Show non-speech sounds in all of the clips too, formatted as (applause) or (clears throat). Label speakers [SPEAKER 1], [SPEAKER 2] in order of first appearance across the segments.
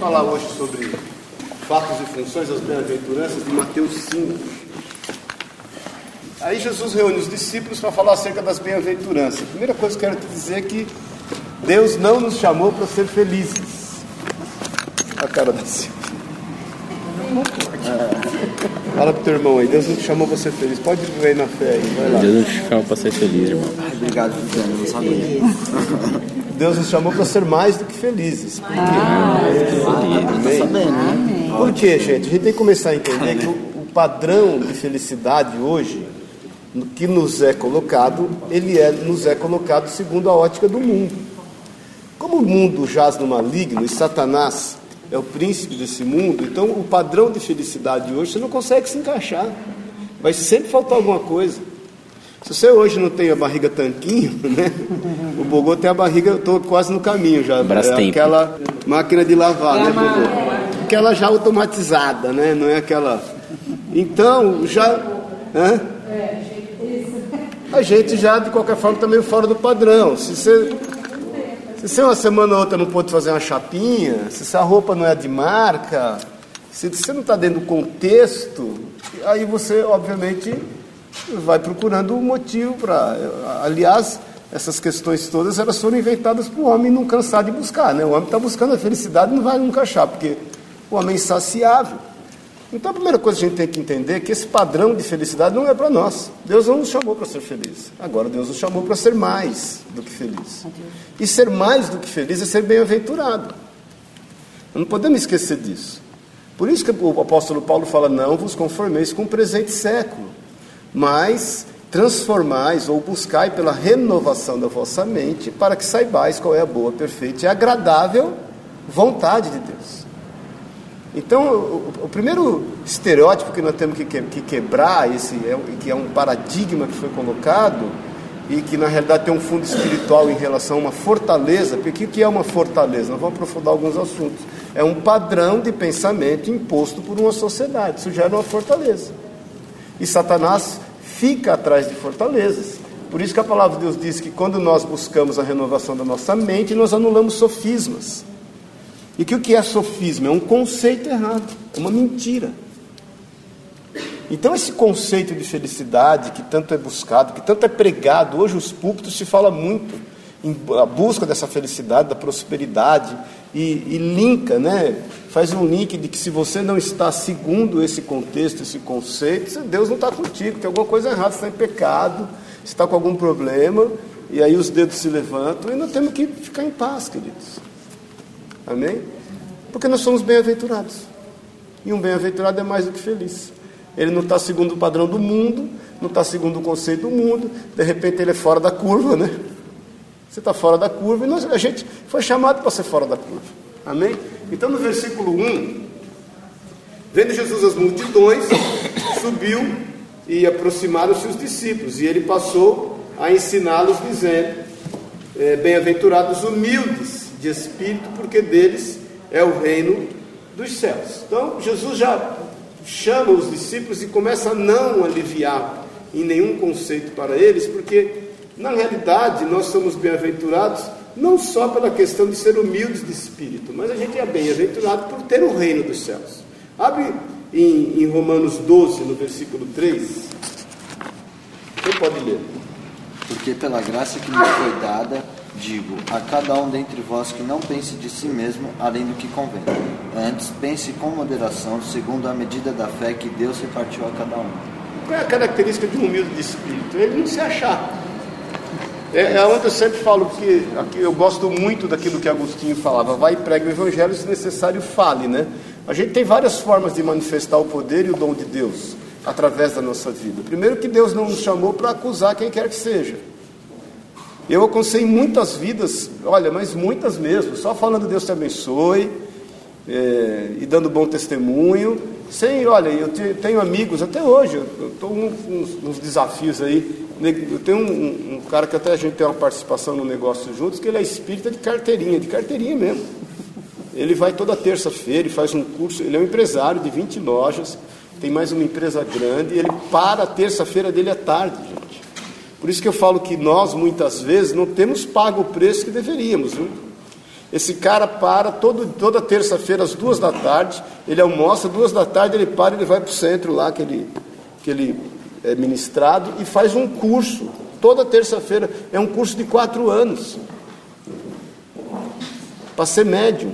[SPEAKER 1] falar hoje sobre fatos e funções das bem-aventuranças de Mateus 5. Aí Jesus reúne os discípulos para falar acerca das bem-aventuranças. Primeira coisa que eu quero te dizer é que Deus não nos chamou para ser felizes. A cara da Silvia. (laughs) Fala pro teu irmão aí, Deus não te chamou para ser feliz. Pode viver na fé aí, vai lá.
[SPEAKER 2] Deus não te chamou para ser feliz, irmão.
[SPEAKER 3] Obrigado, Viviane, não sabia.
[SPEAKER 1] Deus nos chamou para ser mais do que felizes. Por quê?
[SPEAKER 3] Tá né?
[SPEAKER 1] Por quê, gente? A gente tem que começar a entender que o, o padrão de felicidade hoje, no que nos é colocado, ele é, nos é colocado segundo a ótica do mundo. Como o mundo jaz no maligno e Satanás é o príncipe desse mundo, então o padrão de felicidade hoje você não consegue se encaixar. Vai sempre faltar alguma coisa. Se você hoje não tem a barriga tanquinho, (laughs) né? O Bogô tem a barriga, eu estou quase no caminho já.
[SPEAKER 2] Brastemp.
[SPEAKER 1] É aquela máquina de lavar, né, Bogô? Aquela já automatizada, né? Não é aquela. Então, já. Hã? A gente já, de qualquer forma, está meio fora do padrão. Se você, se você uma semana ou outra não pode fazer uma chapinha, se essa roupa não é de marca, se você não está dentro do contexto, aí você, obviamente, vai procurando um motivo para. Aliás, essas questões todas elas foram inventadas para o homem não cansar de buscar. Né? O homem está buscando a felicidade não vai nunca achar, porque o homem é insaciável. Então a primeira coisa que a gente tem que entender é que esse padrão de felicidade não é para nós. Deus não nos chamou para ser feliz. Agora Deus nos chamou para ser mais do que feliz. E ser mais do que feliz é ser bem-aventurado. Não podemos esquecer disso. Por isso que o apóstolo Paulo fala: não vos conformeis com o presente século, mas transformais ou buscai pela renovação da vossa mente, para que saibais qual é a boa, perfeita e agradável vontade de Deus. Então, o, o primeiro estereótipo que nós temos que, que, que quebrar, esse é, que é um paradigma que foi colocado, e que na realidade tem um fundo espiritual em relação a uma fortaleza, porque o que é uma fortaleza? Nós vamos aprofundar alguns assuntos. É um padrão de pensamento imposto por uma sociedade, isso gera uma fortaleza. E Satanás fica atrás de fortalezas. Por isso que a palavra de Deus diz que quando nós buscamos a renovação da nossa mente, nós anulamos sofismas. E que o que é sofisma? É um conceito errado, é uma mentira. Então, esse conceito de felicidade que tanto é buscado, que tanto é pregado, hoje os púlpitos se fala muito em a busca dessa felicidade, da prosperidade, e, e linka, né? faz um link de que se você não está segundo esse contexto, esse conceito, Deus não está contigo, tem alguma coisa errada, você está em pecado, você está com algum problema, e aí os dedos se levantam, e nós temos que ficar em paz, queridos. Amém? Porque nós somos bem-aventurados. E um bem-aventurado é mais do que feliz. Ele não está segundo o padrão do mundo, não está segundo o conceito do mundo, de repente ele é fora da curva, né? Você está fora da curva e nós, a gente foi chamado para ser fora da curva. Amém? Então no versículo 1, vendo Jesus as multidões, (coughs) subiu e aproximaram-se os discípulos, e ele passou a ensiná-los, dizendo: é, Bem-aventurados humildes de espírito, porque deles é o reino dos céus. Então Jesus já chama os discípulos e começa a não aliviar em nenhum conceito para eles, porque na realidade nós somos bem-aventurados não só pela questão de ser humildes de espírito, mas a gente é bem-aventurado por ter o reino dos céus. Abre em, em Romanos 12, no versículo 3. Quem pode ler?
[SPEAKER 3] Porque pela graça que me foi dada, digo a cada um dentre vós que não pense de si mesmo além do que convém. Antes, pense com moderação, segundo a medida da fé que Deus repartiu a cada um.
[SPEAKER 1] Qual é a característica de um humilde de espírito? Ele não se achar. É, é onde eu sempre falo que aqui eu gosto muito daquilo que Agostinho falava, vai e prega o evangelho, se necessário fale, né? A gente tem várias formas de manifestar o poder e o dom de Deus através da nossa vida. Primeiro que Deus não nos chamou para acusar quem quer que seja. Eu aconselhei muitas vidas, olha, mas muitas mesmo, só falando Deus te abençoe é, e dando bom testemunho. Sem, olha, eu te, tenho amigos até hoje, eu estou uns, uns desafios aí eu tenho um, um, cara que até a gente tem uma participação no negócio juntos, que ele é espírita de carteirinha, de carteirinha mesmo. Ele vai toda terça-feira e faz um curso, ele é um empresário de 20 lojas, tem mais uma empresa grande, e ele para a terça-feira dele à tarde, gente. Por isso que eu falo que nós, muitas vezes, não temos pago o preço que deveríamos, viu? Esse cara para todo, toda terça-feira, às duas da tarde, ele almoça, duas da tarde ele para, ele vai para o centro lá que ele, que ele é ministrado e faz um curso, toda terça-feira. É um curso de quatro anos, para ser médium.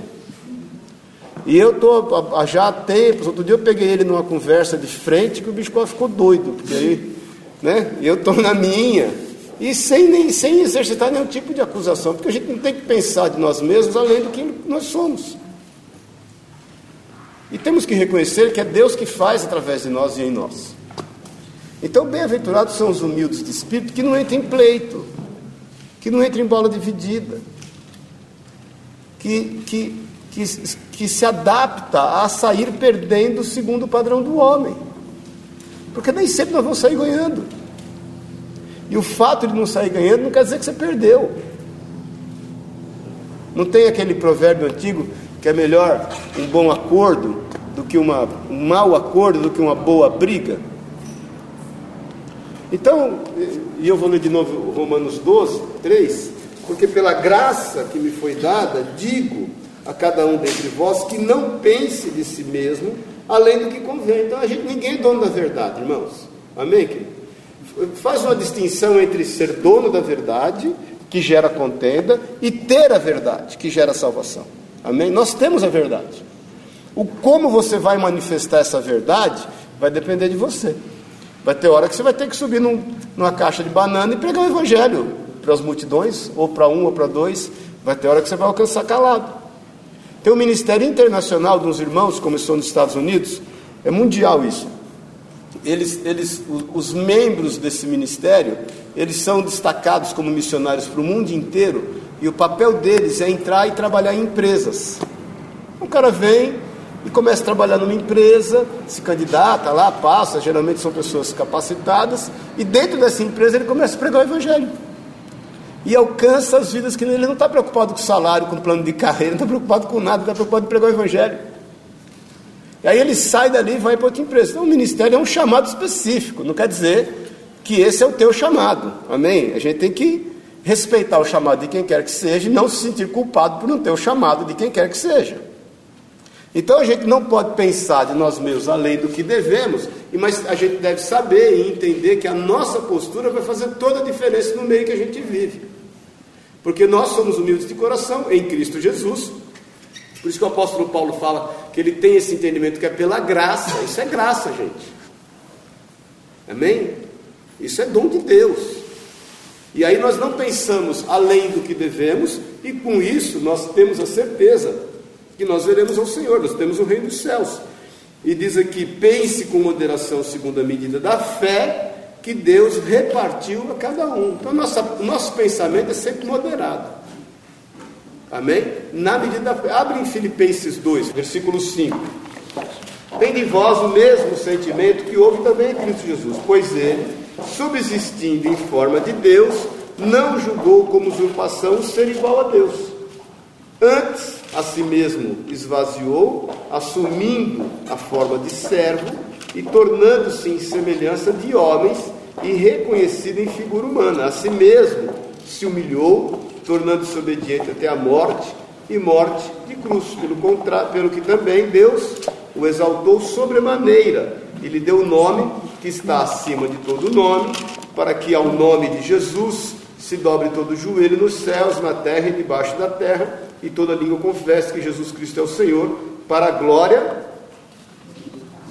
[SPEAKER 1] E eu estou já há tempos, outro dia eu peguei ele numa conversa de frente que o bicho ficou doido, porque aí, né? Eu estou na minha, e sem, nem, sem exercitar nenhum tipo de acusação, porque a gente não tem que pensar de nós mesmos além do que nós somos. E temos que reconhecer que é Deus que faz através de nós e em nós. Então, bem-aventurados são os humildes de espírito que não entram em pleito, que não entram em bola dividida, que, que, que, que se adapta a sair perdendo segundo o padrão do homem. Porque nem sempre nós vamos sair ganhando. E o fato de não sair ganhando não quer dizer que você perdeu. Não tem aquele provérbio antigo que é melhor um bom acordo do que uma, um mau acordo do que uma boa briga? Então, e eu vou ler de novo Romanos 12, 3, porque pela graça que me foi dada, digo a cada um dentre vós que não pense de si mesmo além do que convém. Então, a gente, ninguém é dono da verdade, irmãos. Amém? Faz uma distinção entre ser dono da verdade, que gera contenda, e ter a verdade, que gera salvação. Amém? Nós temos a verdade. O como você vai manifestar essa verdade vai depender de você. Vai ter hora que você vai ter que subir num, numa caixa de banana e pregar o evangelho para as multidões, ou para um ou para dois. Vai ter hora que você vai alcançar calado. Tem um ministério internacional uns irmãos, começou nos Estados Unidos, é mundial isso. Eles, eles, os membros desse ministério, eles são destacados como missionários para o mundo inteiro, e o papel deles é entrar e trabalhar em empresas. Um cara vem, e começa a trabalhar numa empresa, se candidata lá, passa, geralmente são pessoas capacitadas, e dentro dessa empresa ele começa a pregar o evangelho. E alcança as vidas que ele não está preocupado com salário, com plano de carreira, não está preocupado com nada, está preocupado em pregar o evangelho. E aí ele sai dali e vai para outra empresa. Então o ministério é um chamado específico, não quer dizer que esse é o teu chamado. Amém? A gente tem que respeitar o chamado de quem quer que seja e não se sentir culpado por não ter o chamado de quem quer que seja. Então a gente não pode pensar de nós mesmos além do que devemos, mas a gente deve saber e entender que a nossa postura vai fazer toda a diferença no meio que a gente vive. Porque nós somos humildes de coração em Cristo Jesus. Por isso que o apóstolo Paulo fala que ele tem esse entendimento que é pela graça. Isso é graça, gente. Amém? Isso é dom de Deus. E aí nós não pensamos além do que devemos, e com isso nós temos a certeza que nós veremos ao Senhor, nós temos o reino dos céus. E diz aqui: pense com moderação segundo a medida da fé que Deus repartiu a cada um. Então, nossa, nosso pensamento é sempre moderado. Amém? Na medida. Abre em Filipenses 2, versículo 5. Tem de vós o mesmo sentimento que houve também em Cristo Jesus, pois ele, subsistindo em forma de Deus, não julgou como usurpação ser igual a Deus. Antes, a si mesmo esvaziou, assumindo a forma de servo e tornando-se em semelhança de homens e reconhecido em figura humana. A si mesmo se humilhou, tornando-se obediente até a morte e morte de cruz. Pelo contrário, pelo que também Deus o exaltou sobremaneira e lhe deu o nome que está acima de todo nome, para que ao nome de Jesus se dobre todo o joelho nos céus, na terra e debaixo da terra e toda língua confesse que Jesus Cristo é o Senhor, para a glória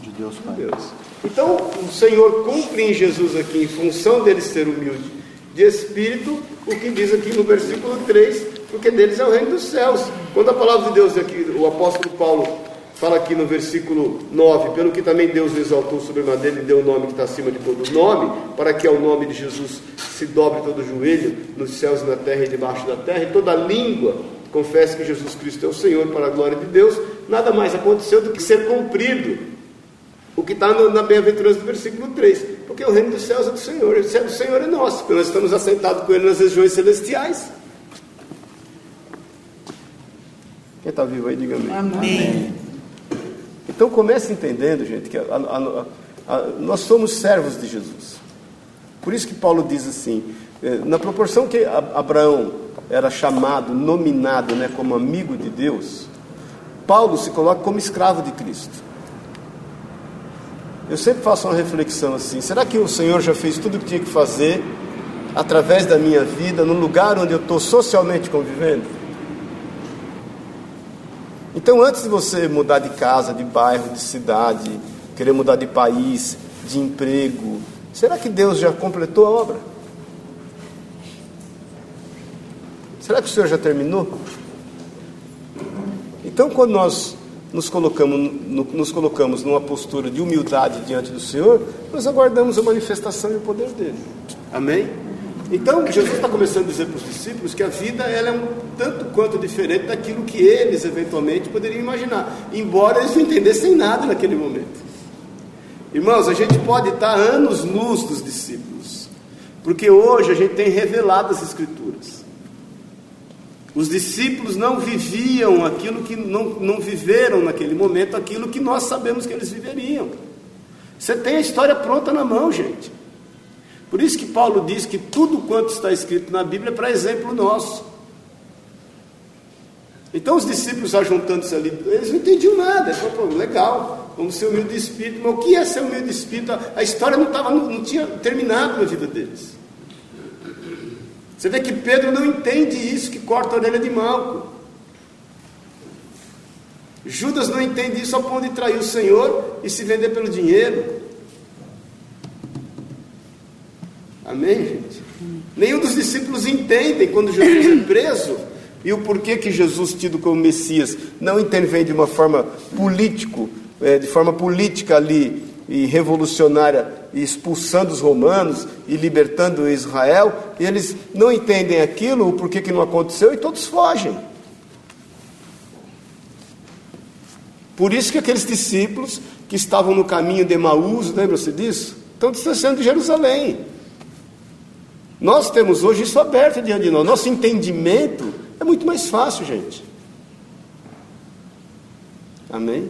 [SPEAKER 3] de Deus Pai.
[SPEAKER 1] Deus. Então, o Senhor cumpre em Jesus aqui, em função dele ser humilde de espírito, o que diz aqui no versículo 3, porque deles é o reino dos céus. Quando a palavra de Deus aqui, o apóstolo Paulo fala aqui no versículo 9, pelo que também Deus exaltou sobre a dele e deu o nome que está acima de todo nome, para que ao nome de Jesus se dobre todo o joelho, nos céus e na terra e debaixo da terra, e toda língua confesse que Jesus Cristo é o Senhor para a glória de Deus, nada mais aconteceu do que ser cumprido o que está na bem-aventurança do versículo 3, porque o reino dos céus é do Senhor, se é do Senhor é nosso, porque nós estamos assentados com Ele nas regiões celestiais. Quem está vivo aí, diga amém.
[SPEAKER 4] Amém.
[SPEAKER 1] Então comece entendendo, gente, que a, a, a, nós somos servos de Jesus. Por isso que Paulo diz assim: eh, na proporção que Abraão era chamado, nominado né, como amigo de Deus, Paulo se coloca como escravo de Cristo. Eu sempre faço uma reflexão assim: será que o Senhor já fez tudo o que tinha que fazer através da minha vida, no lugar onde eu estou socialmente convivendo? Então, antes de você mudar de casa, de bairro, de cidade, querer mudar de país, de emprego, será que Deus já completou a obra? Será que o Senhor já terminou? Então, quando nós nos colocamos, nos colocamos numa postura de humildade diante do Senhor, nós aguardamos a manifestação e o poder dele. Amém? Então, Jesus está começando a dizer para os discípulos que a vida ela é um tanto quanto diferente daquilo que eles eventualmente poderiam imaginar, embora eles não entendessem nada naquele momento. Irmãos, a gente pode estar anos luz dos discípulos, porque hoje a gente tem revelado as Escrituras. Os discípulos não viviam aquilo que não, não viveram naquele momento, aquilo que nós sabemos que eles viveriam. Você tem a história pronta na mão, gente. Por isso que Paulo diz que tudo quanto está escrito na Bíblia é para exemplo nosso. Então os discípulos ajuntando-se ali, eles não entendiam nada. Eles falaram, legal, vamos ser humilde de espírito. Mas o que é ser humilde de espírito? A história não, tava, não, não tinha terminado na vida deles. Você vê que Pedro não entende isso, que corta a orelha de Malco. Judas não entende isso ao ponto de trair o Senhor e se vender pelo dinheiro. Amém, gente? Nenhum dos discípulos entendem quando Jesus é preso e o porquê que Jesus, tido como Messias, não intervém de uma forma político, é, de forma política ali e revolucionária, expulsando os romanos e libertando Israel, e eles não entendem aquilo, o porquê que não aconteceu, e todos fogem. Por isso que aqueles discípulos que estavam no caminho de Emaús, lembra-se disso? Estão distanciando de Jerusalém. Nós temos hoje isso aberto diante de nós. Nosso entendimento é muito mais fácil, gente. Amém?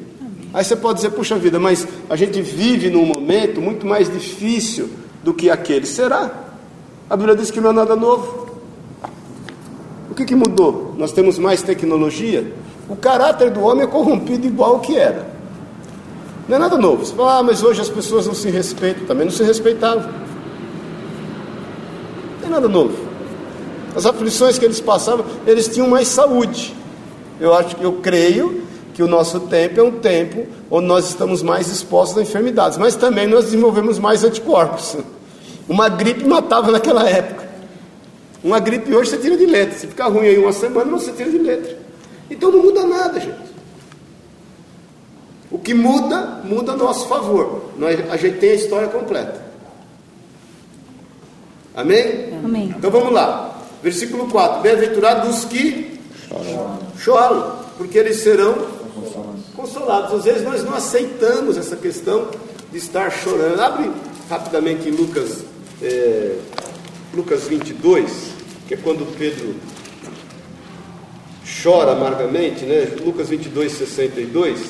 [SPEAKER 1] Aí você pode dizer, puxa vida, mas a gente vive num momento muito mais difícil do que aquele. Será? A Bíblia diz que não é nada novo. O que, que mudou? Nós temos mais tecnologia? O caráter do homem é corrompido igual que era. Não é nada novo. Você fala, ah, mas hoje as pessoas não se respeitam. Também não se respeitavam. Não é nada novo. As aflições que eles passavam, eles tinham mais saúde. Eu acho que eu creio que o nosso tempo é um tempo onde nós estamos mais expostos a enfermidades, mas também nós desenvolvemos mais anticorpos. Uma gripe matava naquela época. Uma gripe hoje você tira de letra. Se ficar ruim aí uma semana, você tira de letra. Então não muda nada, gente. O que muda, muda a nosso favor. Nós, a gente tem a história completa. Amém?
[SPEAKER 4] Amém.
[SPEAKER 1] Então vamos lá. Versículo 4. Bem-aventurados os que choram. choram, porque eles serão consolados. Às vezes nós não aceitamos essa questão de estar chorando. Abre rapidamente em Lucas, é, Lucas 22, que é quando Pedro chora amargamente, né? Lucas 22, 62.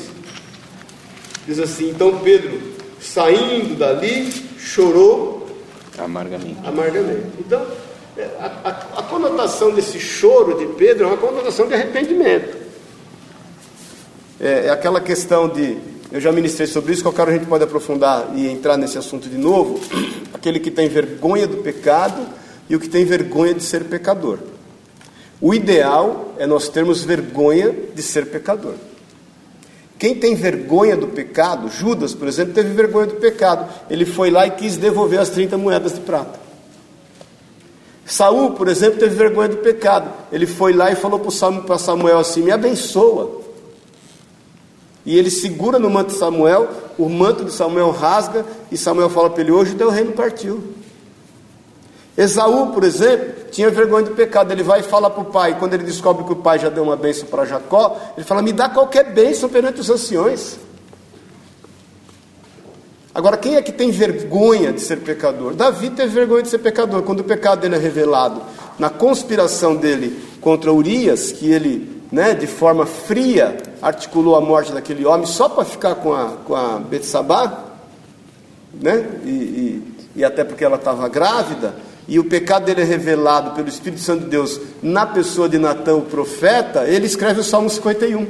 [SPEAKER 1] Diz assim: Então Pedro, saindo dali, chorou
[SPEAKER 2] amargamente.
[SPEAKER 1] amargamente. Então, é, a, a, a conotação desse choro de Pedro é uma conotação de arrependimento. É, é aquela questão de. Eu já ministrei sobre isso, qualquer hora a gente pode aprofundar e entrar nesse assunto de novo. (clears throat) Aquele que tem vergonha do pecado e o que tem vergonha de ser pecador. O ideal é nós termos vergonha de ser pecador. Quem tem vergonha do pecado, Judas, por exemplo, teve vergonha do pecado. Ele foi lá e quis devolver as 30 moedas de prata. Saul, por exemplo, teve vergonha do pecado. Ele foi lá e falou para Samuel assim: Me abençoa. E ele segura no manto de Samuel, o manto de Samuel rasga, e Samuel fala para ele: Hoje o teu reino partiu. Esaú, por exemplo, tinha vergonha do pecado. Ele vai e fala para o pai, quando ele descobre que o pai já deu uma bênção para Jacó, ele fala: Me dá qualquer bênção perante os anciões. Agora, quem é que tem vergonha de ser pecador? Davi teve vergonha de ser pecador. Quando o pecado dele é revelado na conspiração dele contra Urias, que ele né, de forma fria, articulou a morte daquele homem só para ficar com a, com a Betsabá, né, e, e, e até porque ela estava grávida, e o pecado dele é revelado pelo Espírito Santo de Deus na pessoa de Natã, o profeta, ele escreve o Salmo 51,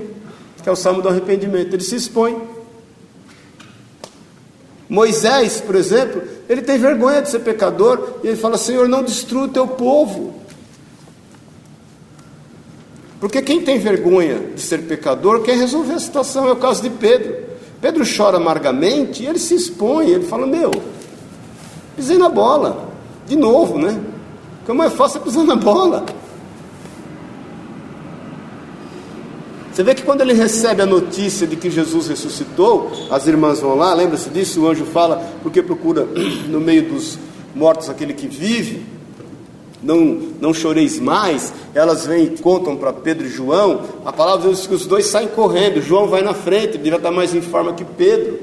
[SPEAKER 1] que é o Salmo do arrependimento. Ele se expõe. Moisés, por exemplo, ele tem vergonha de ser pecador e ele fala: Senhor, não destrua o teu povo. Porque quem tem vergonha de ser pecador quer resolver a situação. É o caso de Pedro. Pedro chora amargamente e ele se expõe. Ele fala: Meu, pisei na bola. De novo, né? Como é fácil pisar na bola. Você vê que quando ele recebe a notícia de que Jesus ressuscitou, as irmãs vão lá, lembra-se disso? O anjo fala, porque procura no meio dos mortos aquele que vive, não, não choreis mais. Elas vêm e contam para Pedro e João. A palavra de Deus diz que os dois saem correndo. João vai na frente, ele devia estar mais em forma que Pedro.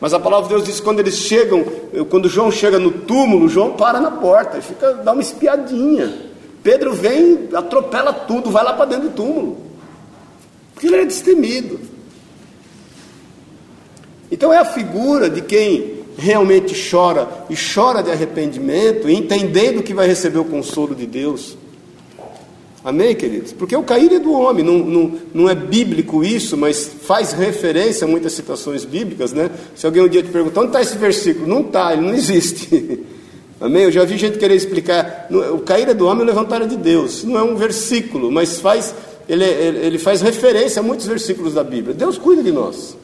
[SPEAKER 1] Mas a palavra de Deus diz que quando eles chegam, quando João chega no túmulo, João para na porta e fica, dá uma espiadinha. Pedro vem, atropela tudo, vai lá para dentro do túmulo. Porque ele é destemido. Então é a figura de quem realmente chora e chora de arrependimento, entendendo que vai receber o consolo de Deus. Amém, queridos? Porque o cair é do homem, não, não, não é bíblico isso, mas faz referência a muitas citações bíblicas, né? Se alguém um dia te perguntar onde está esse versículo, não está, ele não existe. (laughs) Amém? Eu já vi gente querer explicar, o cair é do homem e o levantar é de Deus. Não é um versículo, mas faz ele, ele faz referência a muitos versículos da Bíblia. Deus cuida de nós.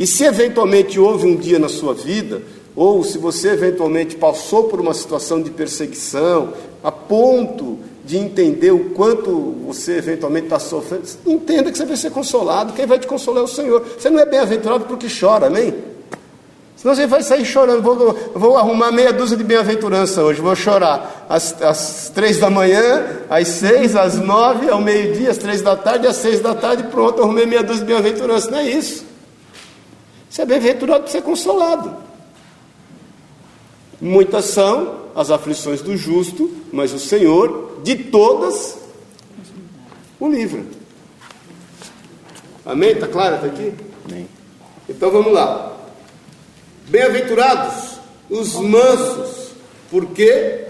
[SPEAKER 1] E se eventualmente houve um dia na sua vida, ou se você eventualmente passou por uma situação de perseguição, a ponto de entender o quanto você eventualmente está sofrendo, entenda que você vai ser consolado. Quem vai te consolar é o Senhor. Você não é bem-aventurado porque chora, amém? Senão você vai sair chorando. Vou, vou arrumar meia dúzia de bem-aventurança hoje. Vou chorar às, às três da manhã, às seis, às nove, ao meio-dia, às três da tarde, às seis da tarde. Pronto, arrumei meia dúzia de bem-aventurança. Não é isso. Você é bem-aventurado para ser consolado. Muitas são as aflições do justo, mas o Senhor, de todas, o livra. Amém? Está claro até aqui? Amém. Então vamos lá. Bem-aventurados os mansos, porque.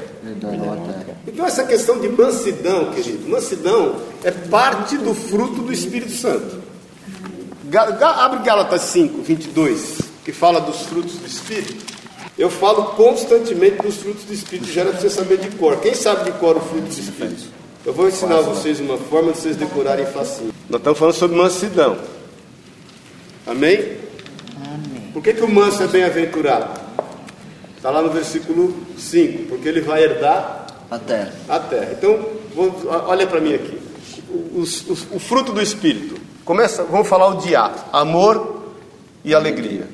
[SPEAKER 1] Então, essa questão de mansidão, querido, mansidão é parte do fruto do Espírito Santo. Abre Gálatas 5, 22, que fala dos frutos do Espírito. Eu falo constantemente dos frutos do Espírito, já era para você saber de cor. Quem sabe de cor o fruto do Espírito? Eu vou ensinar a vocês uma forma de vocês decorarem facinho. Nós estamos falando sobre mansidão. Amém? Por que, que o manso é bem-aventurado? Está lá no versículo 5, porque ele vai herdar
[SPEAKER 3] a terra.
[SPEAKER 1] A terra. Então, olha para mim aqui. O, o, o, fruto do Espírito. Começa, vamos falar o dia. Amor e alegria.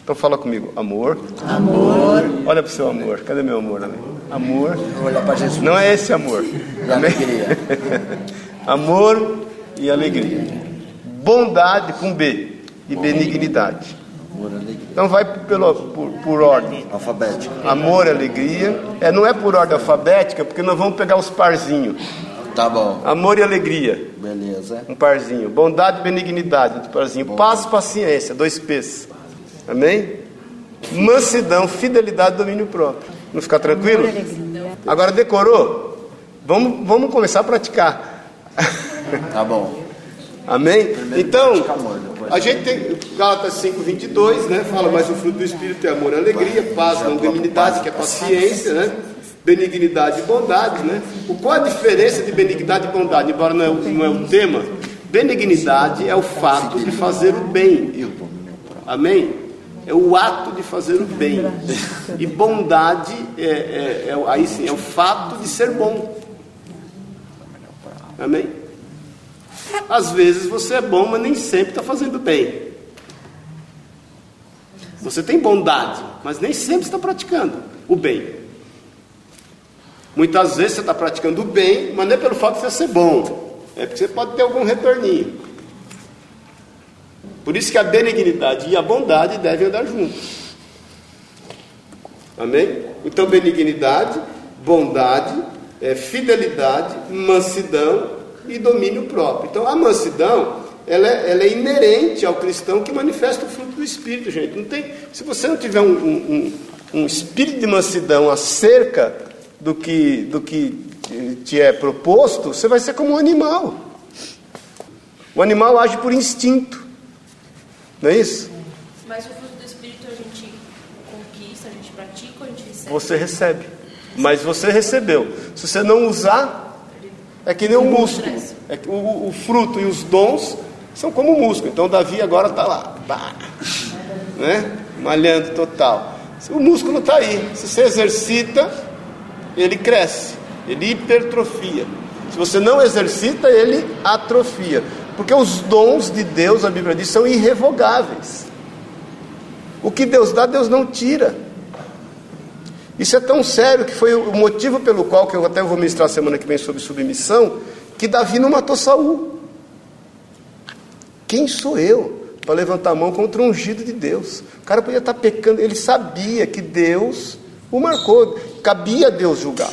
[SPEAKER 1] Então fala comigo. Amor.
[SPEAKER 3] Amor.
[SPEAKER 1] Olha para o seu amor. Cadê meu amor? Amém? Amor.
[SPEAKER 3] Olha para Jesus.
[SPEAKER 1] Não é esse amor.
[SPEAKER 3] E alegria. (laughs)
[SPEAKER 1] amor e alegria. Bondade com B. E benignidade. Então vai pelo, por, por ordem.
[SPEAKER 3] Alfabética.
[SPEAKER 1] Amor e alegria. É, não é por ordem alfabética, porque nós vamos pegar os parzinhos.
[SPEAKER 3] Tá bom.
[SPEAKER 1] Amor e alegria.
[SPEAKER 3] Beleza.
[SPEAKER 1] Um parzinho. Bondade e benignidade. Outro parzinho. Bom. Paz e paciência. Dois P's. Amém? Mansidão, fidelidade e domínio próprio. Não ficar tranquilo? Agora decorou? Vamos, vamos começar a praticar. (laughs)
[SPEAKER 3] Tá bom.
[SPEAKER 1] Amém? Então, a gente tem Gálatas 5, 22, né? Fala, mas o fruto do Espírito é amor, alegria, paz, longanimidade, que é paciência, né? Benignidade e bondade, né? O, qual a diferença de benignidade e bondade? Embora não é, não é o tema, benignidade é o fato de fazer o bem. Amém? É o ato de fazer o bem. E bondade é, é, é, aí sim, é o fato de ser bom. Amém? Às vezes você é bom, mas nem sempre está fazendo bem. Você tem bondade, mas nem sempre está praticando o bem. Muitas vezes você está praticando o bem, mas não é pelo fato de você ser bom, é porque você pode ter algum retorninho. Por isso que a benignidade e a bondade devem andar juntos. Amém? Então, benignidade, bondade, é, fidelidade, mansidão e domínio próprio. Então, a mansidão ela é, ela é, inerente ao cristão que manifesta o fruto do Espírito, gente. Não tem, se você não tiver um, um, um espírito de mansidão acerca do que, do que te é proposto, você vai ser como um animal. O animal age por instinto. Não é isso?
[SPEAKER 4] Mas o fruto do Espírito a gente conquista, a gente pratica ou a gente recebe?
[SPEAKER 1] Você recebe. Mas você recebeu. Se você não usar, é que nem o músculo. É que o, o fruto e os dons são como o músculo. Então Davi agora está lá, bah, né? malhando total. O músculo está aí. Se você exercita, ele cresce, ele hipertrofia. Se você não exercita, ele atrofia. Porque os dons de Deus, a Bíblia diz, são irrevogáveis. O que Deus dá, Deus não tira. Isso é tão sério que foi o motivo pelo qual, que eu até vou ministrar semana que vem sobre submissão, que Davi não matou Saul. Quem sou eu para levantar a mão contra um ungido de Deus? O cara podia estar pecando, ele sabia que Deus o marcou, cabia a Deus julgar.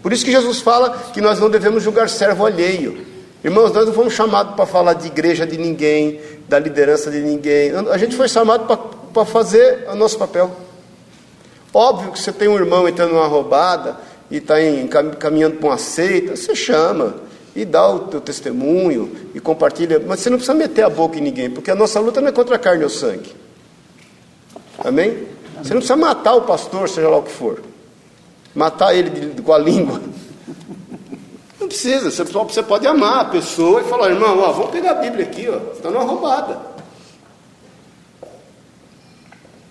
[SPEAKER 1] Por isso que Jesus fala que nós não devemos julgar servo alheio. Irmãos, nós não fomos chamados para falar de igreja de ninguém, da liderança de ninguém. A gente foi chamado para fazer o nosso papel. Óbvio que você tem um irmão entrando numa roubada e está caminhando para uma seita, você chama e dá o teu testemunho e compartilha, mas você não precisa meter a boca em ninguém, porque a nossa luta não é contra a carne ou sangue. Amém? Você não precisa matar o pastor, seja lá o que for. Matar ele de, com a língua. Não precisa, você, você pode amar a pessoa e falar, irmão, ó, vamos pegar a Bíblia aqui, ó, está numa roubada.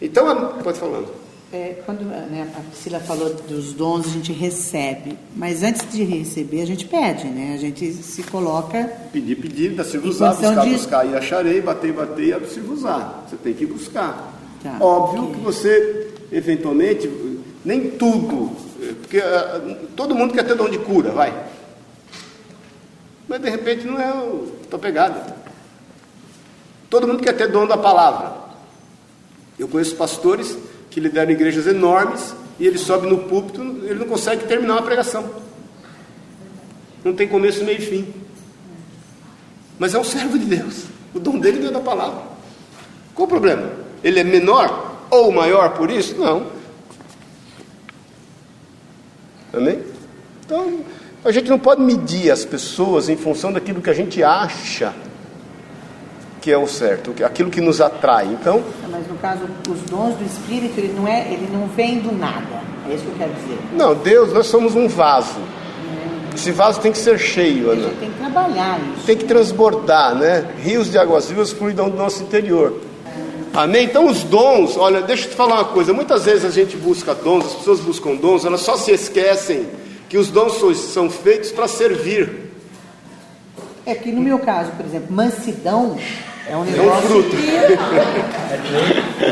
[SPEAKER 1] Então, pode falando.
[SPEAKER 5] É, quando né, a Priscila falou dos dons, a gente recebe. Mas antes de receber, a gente pede, né? A gente se coloca.
[SPEAKER 1] Pedir, pedir, dá se usar, buscar, de... buscar e acharei, bater, bater, se usar. Você tem que buscar. Tá, Óbvio okay. que você, eventualmente, nem tudo, porque uh, todo mundo quer ter dom de cura, vai. Mas de repente não é o tua pegada. Todo mundo quer ter dom da palavra. Eu conheço pastores que lideram igrejas enormes e ele sobe no púlpito, ele não consegue terminar uma pregação. Não tem começo, meio e fim. Mas é um servo de Deus. O dom dele é da palavra. Qual o problema? Ele é menor ou maior por isso? Não. Amém? Então, a gente não pode medir as pessoas em função daquilo que a gente acha que é o certo, aquilo que nos atrai. Então,
[SPEAKER 5] mas no caso, os dons do Espírito, ele não é, ele não vem do nada. É isso que eu quero dizer.
[SPEAKER 1] Não, Deus, nós somos um vaso. É. Esse vaso tem que ser cheio, Ana.
[SPEAKER 5] Tem que trabalhar isso.
[SPEAKER 1] Tem que transbordar, né? Rios de águas vivas fluidam do nosso interior. Amém? Então os dons, olha, deixa eu te falar uma coisa. Muitas vezes a gente busca dons, as pessoas buscam dons, elas só se esquecem que os dons são feitos para servir.
[SPEAKER 5] É que no meu caso, por exemplo, mansidão é um negócio.
[SPEAKER 1] É um fruto. Que...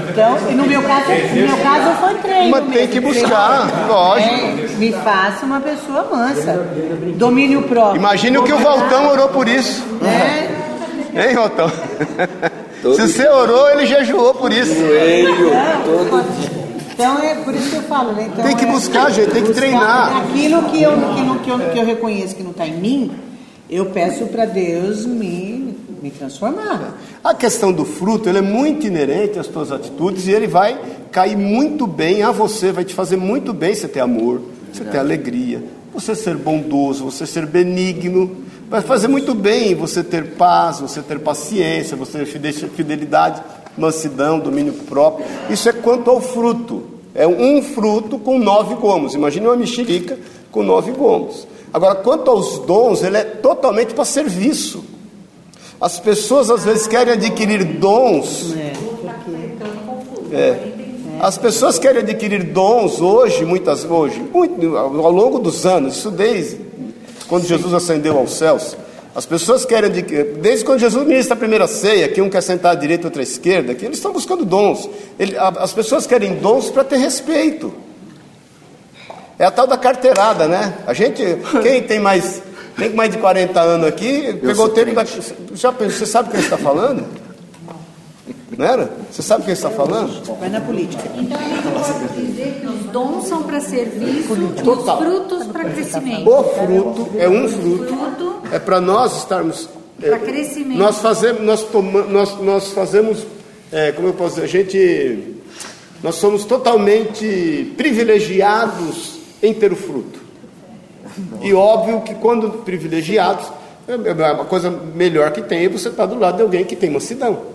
[SPEAKER 5] então, e no meu caso, no meu caso foi treino.
[SPEAKER 1] Mas tem que buscar, lógico. É,
[SPEAKER 5] me faça uma pessoa mansa. Domínio próprio.
[SPEAKER 1] Imagine o que o Valtão orou por isso. É. Hein, Valtão? (laughs) Se você orou, ele jejuou por isso.
[SPEAKER 3] Joelho, todo dia.
[SPEAKER 5] Então é por isso que eu falo, né? Então,
[SPEAKER 1] tem que buscar,
[SPEAKER 5] é,
[SPEAKER 1] gente, tem que treinar.
[SPEAKER 5] Aquilo que eu, que, não, que, eu, que eu reconheço que não está em mim, eu peço para Deus me, me transformar.
[SPEAKER 1] A questão do fruto, ele é muito inerente às tuas atitudes e ele vai cair muito bem a você, vai te fazer muito bem você ter amor, você ter alegria, você ser bondoso, você ser benigno. Vai fazer muito bem você ter paz, você ter paciência, você ter fidelidade mansidão, domínio próprio. Isso é quanto ao fruto. É um fruto com nove gomos. Imagine uma mexerica com nove gomos. Agora, quanto aos dons, ele é totalmente para serviço. As pessoas às vezes querem adquirir dons. É. As pessoas querem adquirir dons hoje, muitas hoje, muito, ao longo dos anos, isso desde quando Jesus ascendeu aos céus. As pessoas querem, desde quando Jesus ministra a primeira ceia, que um quer sentar à direita outro à esquerda, que eles estão buscando dons. Ele, as pessoas querem dons para ter respeito. É a tal da carteirada, né? A gente, quem tem mais, tem mais de 40 anos aqui, Eu pegou o tempo da. Já você sabe o que ele está falando? Não era? Você sabe o que ele está falando?
[SPEAKER 5] Vai na política.
[SPEAKER 4] Então a gente pode dizer que os dons são para serviço e os frutos para crescimento.
[SPEAKER 1] O fruto é um fruto. É para nós estarmos
[SPEAKER 5] Para crescimento.
[SPEAKER 1] Nós fazemos, nós, toma, nós, nós fazemos, é, como eu posso dizer, a gente, nós somos totalmente privilegiados em ter o fruto. E óbvio que quando privilegiados, é, é uma coisa melhor que tem é você estar do lado de alguém que tem mansidão.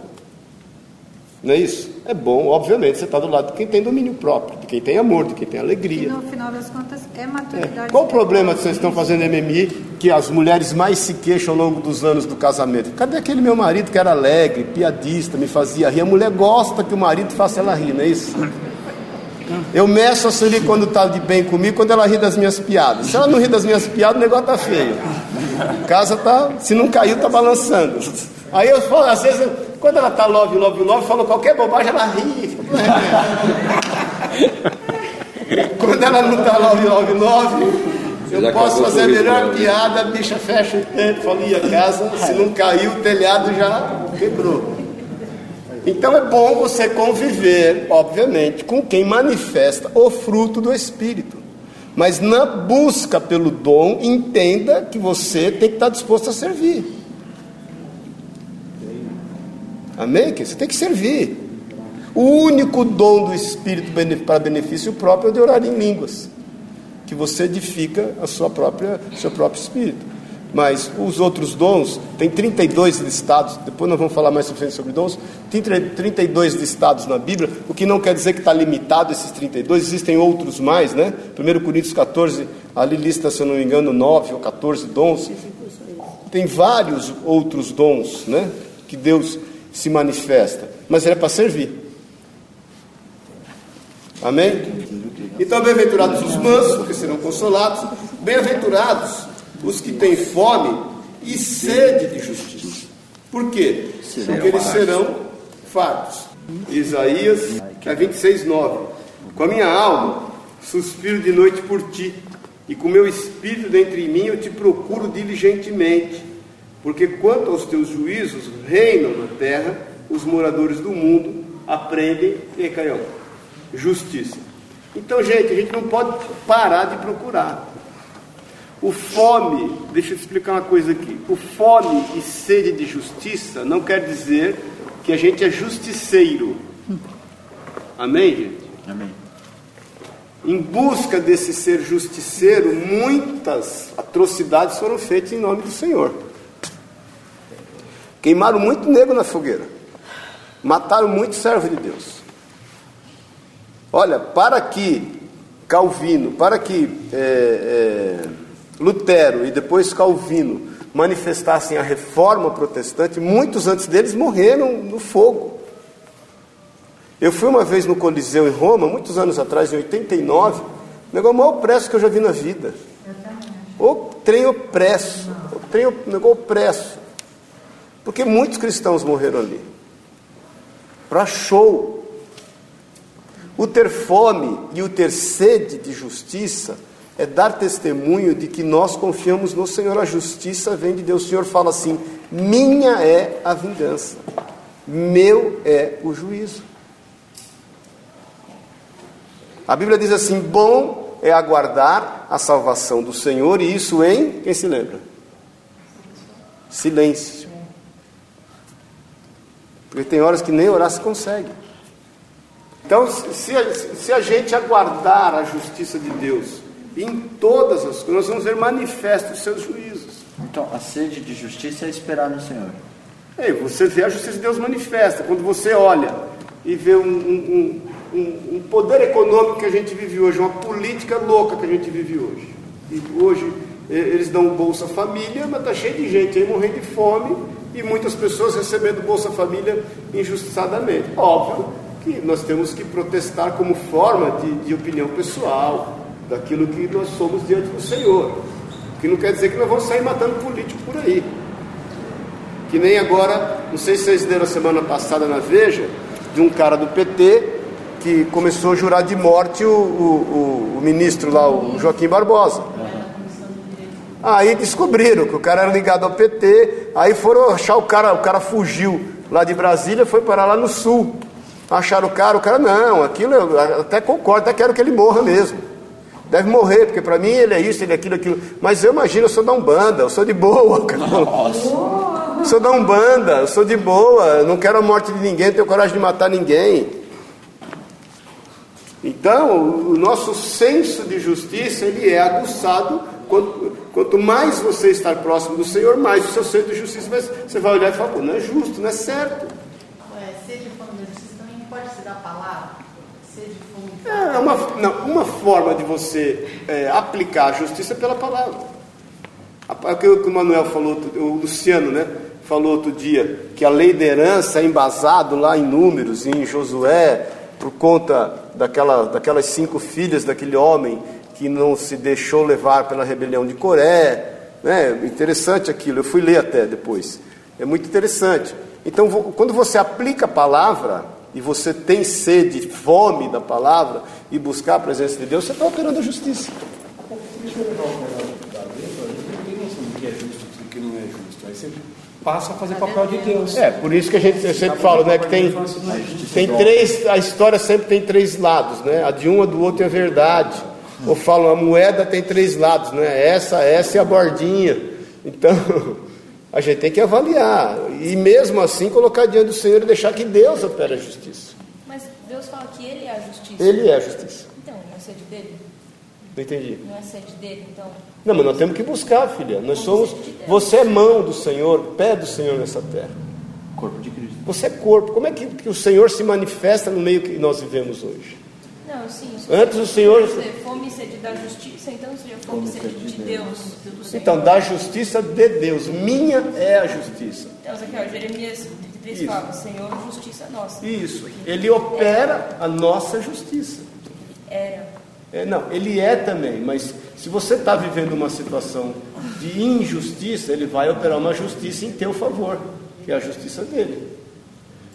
[SPEAKER 1] Não é isso? É bom, obviamente, você está do lado de quem tem domínio próprio, de quem tem amor, de quem tem alegria.
[SPEAKER 5] E no final das contas é maturidade.
[SPEAKER 1] É. Qual o problema que vocês estão fazendo MMI que as mulheres mais se queixam ao longo dos anos do casamento? Cadê aquele meu marido que era alegre, piadista, me fazia rir? A mulher gosta que o marido faça ela rir, não é isso? Eu meço a Sueli quando está de bem comigo, quando ela ri das minhas piadas. Se ela não ri das minhas piadas, o negócio está feio. A casa tá, se não caiu, está balançando. Aí eu falo, às vezes, quando ela está love, love, love, falo qualquer bobagem, ela ri. quando ela não está love, love, love, eu posso fazer a melhor piada, a bicha fecha o tempo, falo, e a casa, se não caiu, o telhado já quebrou. Então é bom você conviver, obviamente, com quem manifesta o fruto do Espírito. Mas na busca pelo dom, entenda que você tem que estar disposto a servir. Amém? Você tem que servir. O único dom do Espírito para benefício próprio é de orar em línguas, que você edifica a sua própria, seu próprio espírito. Mas os outros dons, tem 32 listados, depois nós vamos falar mais sobre dons, tem 32 listados na Bíblia, o que não quer dizer que está limitado esses 32, existem outros mais, né? 1 Coríntios 14, ali lista, se eu não me engano, 9 ou 14 dons. Tem vários outros dons, né? Que Deus se manifesta, mas ele é para servir. Amém? Então, bem-aventurados os mansos, porque serão consolados. Bem-aventurados os que têm fome e sede de justiça. Por quê? Porque eles serão fartos. Isaías 26, 9. Com a minha alma suspiro de noite por ti, e com meu espírito dentro de mim eu te procuro diligentemente, porque quanto aos teus juízos reinam na terra, os moradores do mundo aprendem e caiam. Justiça. Então, gente, a gente não pode parar de procurar. O fome, deixa eu explicar uma coisa aqui. O fome e sede de justiça não quer dizer que a gente é justiceiro. Amém, gente?
[SPEAKER 3] Amém.
[SPEAKER 1] Em busca desse ser justiceiro, muitas atrocidades foram feitas em nome do Senhor. Queimaram muito negro na fogueira. Mataram muito servo de Deus. Olha, para que Calvino, para que é, é, Lutero e depois Calvino manifestassem a reforma protestante, muitos antes deles morreram no fogo. Eu fui uma vez no Coliseu em Roma, muitos anos atrás, em 89, o negócio mais opresso que eu já vi na vida. O trem opresso, o trem o negócio opresso. Porque muitos cristãos morreram ali. Para show. O ter fome e o ter sede de justiça é dar testemunho de que nós confiamos no Senhor. A justiça vem de Deus. O Senhor fala assim: minha é a vingança, meu é o juízo. A Bíblia diz assim: bom é aguardar a salvação do Senhor, e isso em, quem se lembra? Silêncio. Porque tem horas que nem orar se consegue. Então, se a, se a gente aguardar a justiça de Deus, em todas as coisas, nós vamos ver manifestos os seus juízos.
[SPEAKER 3] Então, a sede de justiça é esperar no Senhor.
[SPEAKER 1] É, você vê a justiça de Deus manifesta. Quando você olha e vê um, um, um, um, poder econômico que a gente vive hoje, uma política louca que a gente vive hoje. E hoje eles dão Bolsa Família, mas está cheio de gente aí morrendo de fome e muitas pessoas recebendo Bolsa Família injustiçadamente. Óbvio que nós temos que protestar como forma de, de opinião pessoal, daquilo que nós somos diante do Senhor. Que não quer dizer que nós vamos sair matando político por aí. Que nem agora, não sei se vocês leram a semana passada na Veja, de um cara do PT que começou a jurar de morte o, o, o, o ministro lá, o Joaquim Barbosa. Aí descobriram que o cara era ligado ao PT, aí foram achar o cara, o cara fugiu lá de Brasília, foi parar lá no sul. Acharam o cara, o cara, não, aquilo eu até concordo, até quero que ele morra mesmo. Deve morrer, porque para mim ele é isso, ele é aquilo, aquilo. Mas eu imagino, eu sou da Umbanda, eu sou de boa. (laughs) Cara. Nossa. Sou da Umbanda, eu sou de boa, eu não quero a morte de ninguém, tenho coragem de matar ninguém. Então, o nosso senso de justiça, ele é aguçado quanto, quanto mais você estar próximo do Senhor, mais o seu senso de justiça você vai olhar e falar, Pô, não é justo, não é certo.
[SPEAKER 6] Ué, ser de forma de justiça também pode ser da palavra? Ser de forma de
[SPEAKER 1] É uma, não, uma forma de você é, aplicar a justiça é pela palavra. Aquilo que o Manuel falou, o Luciano, né? Falou outro dia que a lei da herança é embasado lá em números, em Josué, por conta daquela, daquelas cinco filhas daquele homem que não se deixou levar pela rebelião de Coré. Né? Interessante aquilo, eu fui ler até depois. É muito interessante. Então, quando você aplica a palavra e você tem sede, fome da palavra e buscar a presença de Deus, você está operando a justiça.
[SPEAKER 7] Deixa eu levar da letra, a gente não tem noção do que é justo e do que não é justo. Aí você passa a fazer papel de Deus.
[SPEAKER 1] É, por isso que a gente eu sempre fala, né, que tem, tem três, a história sempre tem três lados, né? A de um, a do outro é verdade. Ou falam, a moeda tem três lados, né? Essa, essa e a bordinha. Então, (laughs) a gente tem que avaliar. E mesmo assim, colocar diante do Senhor e deixar que Deus opere a justiça.
[SPEAKER 4] Mas Deus fala que Ele é a justiça.
[SPEAKER 1] Ele é a justiça.
[SPEAKER 4] Então, não é sede dele?
[SPEAKER 1] Não entendi.
[SPEAKER 4] Não é sede dele, então.
[SPEAKER 1] Não, mas nós temos que buscar, filha. Nós somos. Você é mão do Senhor, pé do Senhor nessa terra.
[SPEAKER 3] Corpo de Cristo.
[SPEAKER 1] Você é corpo. Como é que, que o Senhor se manifesta no meio que nós vivemos hoje? Antes o Senhor-
[SPEAKER 4] dizer Fome e sede da justiça, então seria fome e sede de Deus. Senhor.
[SPEAKER 1] Então, da justiça de Deus. Minha é a justiça.
[SPEAKER 4] Então, Ezequiel, Jeremias 33
[SPEAKER 1] Isso.
[SPEAKER 4] fala: Senhor, justiça nossa.
[SPEAKER 1] Isso. Ele opera a nossa justiça.
[SPEAKER 4] Era.
[SPEAKER 1] É, não, ele é também, mas se você está vivendo uma situação de injustiça, ele vai operar uma justiça em teu favor, que é a justiça dele.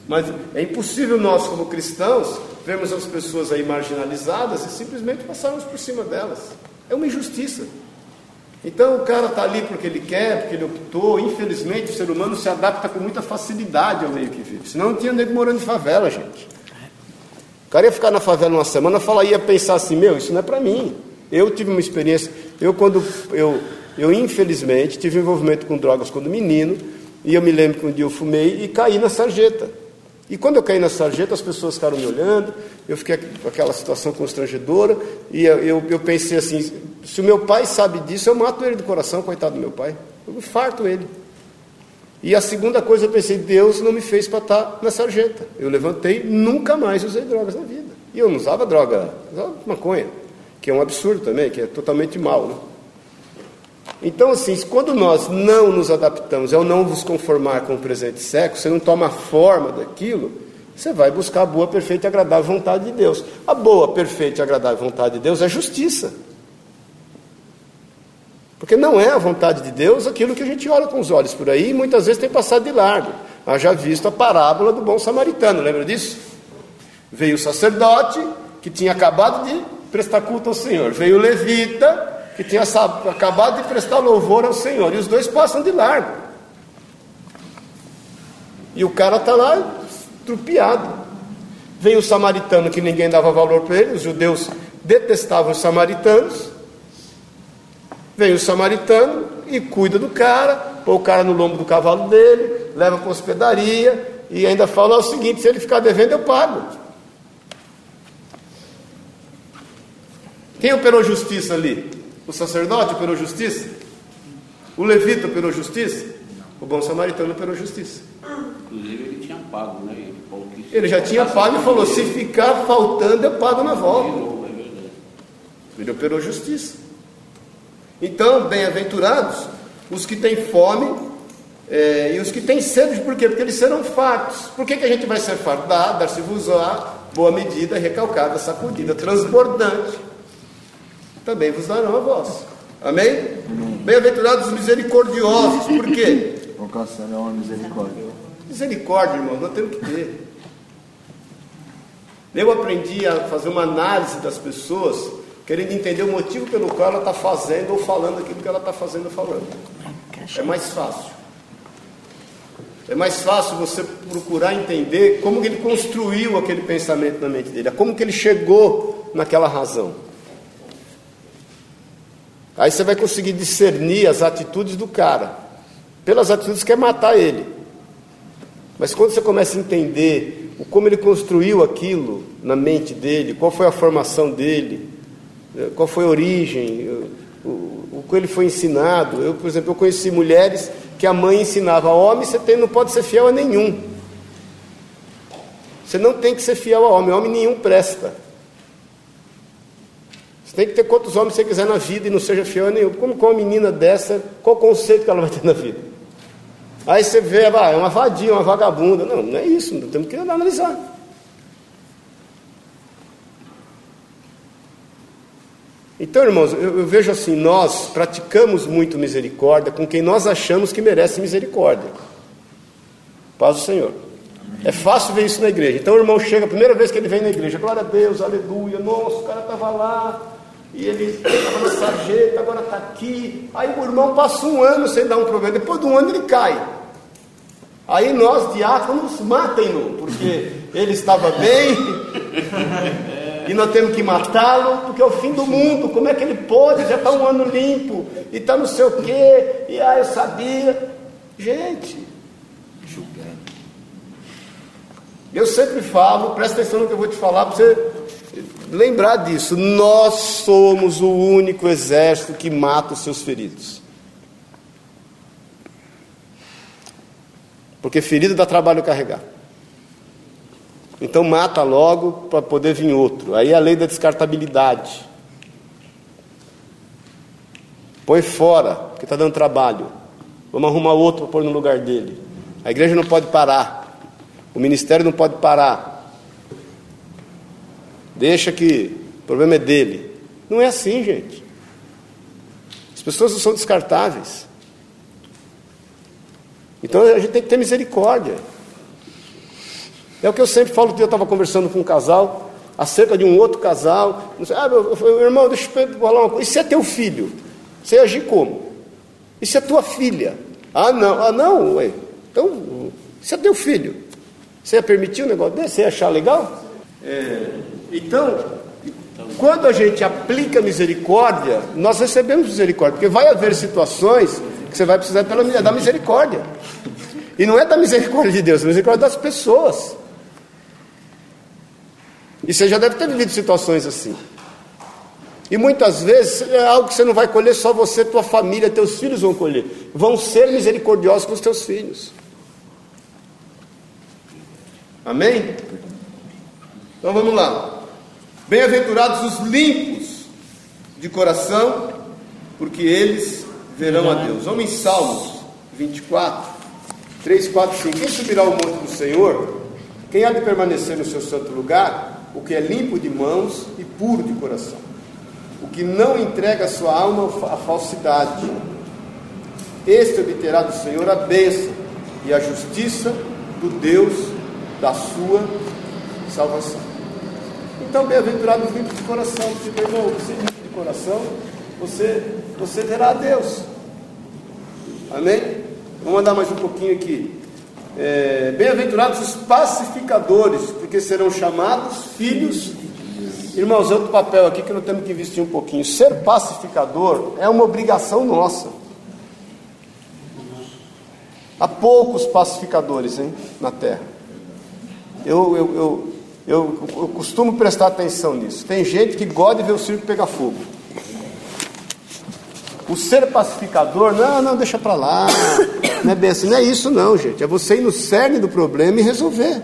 [SPEAKER 1] Mas é impossível nós, como cristãos, vermos as pessoas aí marginalizadas e simplesmente passarmos por cima delas. É uma injustiça. Então o cara está ali porque ele quer, porque ele optou. Infelizmente, o ser humano se adapta com muita facilidade ao meio que vive. Senão não tinha nego morando em favela, gente. O cara ia ficar na favela uma semana, falar, ia pensar assim, meu, isso não é para mim. Eu tive uma experiência, eu quando eu, eu infelizmente tive envolvimento com drogas quando menino, e eu me lembro que um dia eu fumei e caí na sarjeta. E quando eu caí na sarjeta, as pessoas ficaram me olhando, eu fiquei com aquela situação constrangedora, e eu, eu, pensei assim, se o meu pai sabe disso, eu mato ele do coração, coitado do meu pai. Eu farto ele. E a segunda coisa eu pensei, Deus não me fez para estar na sarjeta. Eu levantei, nunca mais usei drogas na vida. E eu não usava droga, usava maconha, que é um absurdo também, que é totalmente mal. Né? Então, assim, quando nós não nos adaptamos ao não nos conformar com o presente século, você não toma forma daquilo, você vai buscar a boa, perfeita e agradável vontade de Deus. A boa, perfeita e agradável vontade de Deus é justiça. Porque não é a vontade de Deus aquilo que a gente olha com os olhos por aí e muitas vezes tem passado de largo. Haja visto a parábola do bom samaritano, lembra disso? Veio o sacerdote, que tinha acabado de prestar culto ao Senhor. Veio o levita, que tinha acabado de prestar louvor ao Senhor. E os dois passam de largo. E o cara está lá trupiado. Veio o samaritano, que ninguém dava valor para ele, os judeus detestavam os samaritanos. Vem o samaritano e cuida do cara, põe o cara no lombo do cavalo dele, leva para a hospedaria e ainda fala o seguinte: se ele ficar devendo, eu pago. Quem operou justiça ali? O sacerdote operou justiça? O levita operou justiça? O bom samaritano operou justiça.
[SPEAKER 2] Inclusive ele tinha pago, né? Ele, falou que
[SPEAKER 1] Ele já tinha pago e falou: se ficar faltando, eu pago na volta.
[SPEAKER 2] É.
[SPEAKER 1] Ele operou justiça. Então, bem-aventurados os que têm fome é, e os que têm sede, por quê? Porque eles serão fartos. Por que, que a gente vai ser farto? Dá, dar-se-vos a boa medida, recalcada, sacudida, transbordante. Também vos darão a voz. Amém? Bem-aventurados os misericordiosos, por quê?
[SPEAKER 3] Alcançando é uma misericórdia.
[SPEAKER 1] Misericórdia, irmão, nós temos que ter. Eu aprendi a fazer uma análise das pessoas, querendo entender o motivo pelo qual ela está fazendo ou falando aquilo que ela está fazendo ou falando. É mais fácil. É mais fácil você procurar entender como que ele construiu aquele pensamento na mente dele, como que ele chegou naquela razão. Aí você vai conseguir discernir as atitudes do cara. pelas atitudes quer matar ele. Mas quando você começa a entender o como ele construiu aquilo na mente dele, qual foi a formação dele, eh, qual foi a origem, o, o, o que ele foi ensinado. Eu, por exemplo, eu conheci mulheres que a mãe ensinava, homem você tem, não pode ser fiel a nenhum. Você não tem que ser fiel a homem, homem nenhum presta. Você tem que ter quantos homens você quiser na vida e não seja fiel nenhum. Como com uma menina dessa, qual conceito que ela vai ter na vida? Aí você vê, vai, é uma vadia, uma vagabunda. Não, não é isso, não temos que analisar. Então, irmãos, eu, eu, vejo assim: nós praticamos muito misericórdia com quem nós achamos que merece misericórdia. Paz do Senhor. É fácil ver isso na igreja. Então, o irmão chega, a primeira vez que ele vem na igreja, glória a Deus, aleluia, nossa, o cara estava lá, e ele estava na sarjeta, agora está aqui. Aí o irmão passa um ano sem dar um problema, depois de um ano ele cai. Aí nós, diáconos, matem-no, porque ele estava bem, e nós temos que matá-lo, porque é o fim do mundo. Como é que ele pode? Já está um ano limpo, e está não sei o quê, e ah, eu sabia. Gente, eu sempre falo, presta atenção no que eu vou te falar, para você lembrar disso. Nós somos o único exército que mata os seus feridos. Porque ferido dá trabalho carregar. Então mata logo para poder vir outro. Aí é a lei da descartabilidade. Põe fora, porque está dando trabalho. Vamos arrumar outro para pôr no lugar dele. A igreja não pode parar. O ministério não pode parar. Deixa que o problema é dele. Não é assim, gente. As pessoas não são descartáveis. Então a gente tem que ter misericórdia. É o que eu sempre falo, eu estava conversando com um casal, acerca de um outro casal. Sei, ah, meu, meu, irmão, deixa eu falar uma coisa. E se é teu filho? Você agir como? E se é tua filha? Ah, não, ah, não, ué. Então, se é teu filho, você ia permitir um negócio desse? Você ia achar legal? É, então, quando a gente aplica misericórdia, nós recebemos misericórdia, porque vai haver situações que você vai precisar pela, da misericórdia. E não é da misericórdia de Deus, é da misericórdia das pessoas. E você já deve ter vivido situações assim. E muitas vezes é algo que você não vai colher, só você, tua família, teus filhos vão colher. Vão ser misericordiosos com os teus filhos. Amém? Então vamos lá. Bem-aventurados os limpos de coração, porque eles verão a Deus. Vamos em Salmos 24. 3, 4, 5. Quem subirá ao monte do Senhor? Quem há de permanecer no seu santo lugar? O que é limpo de mãos e puro de coração. O que não entrega a sua alma à falsidade. Este obterá do Senhor a bênção e a justiça do Deus da sua salvação. Então, bem-aventurados limpos de coração, porque, meu irmão, você limpo de coração, você, você verá a Deus. Amém? Vamos andar mais um pouquinho aqui. É, Bem-aventurados os pacificadores, porque serão chamados filhos. Irmãos, outro papel aqui que nós temos que investir um pouquinho. Ser pacificador é uma obrigação nossa. Há poucos pacificadores hein, na terra. Eu, eu, eu, eu, eu costumo prestar atenção nisso. Tem gente que gosta de ver o circo pegar fogo. O ser pacificador, não, não, deixa para lá. Não é bem assim, não é isso não, gente. É você ir no cerne do problema e resolver.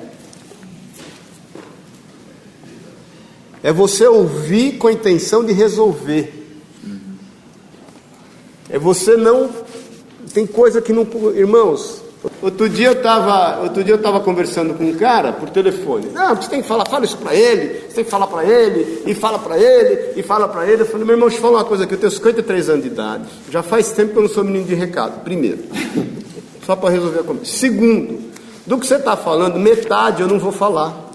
[SPEAKER 1] É você ouvir com a intenção de resolver. É você não. Tem coisa que não. Irmãos, Outro dia eu estava, outro dia eu estava conversando com um cara por telefone. Não, você tem que falar, fala isso para ele, você tem que falar para ele, e fala para ele, e fala para ele. Eu falei, meu irmão, deixa eu falar uma coisa aqui, eu tenho 53 anos de idade. Já faz tempo que eu não sou menino de recado. Primeiro, (laughs) só para resolver a conversa. Segundo, do que você está falando, metade eu não vou falar.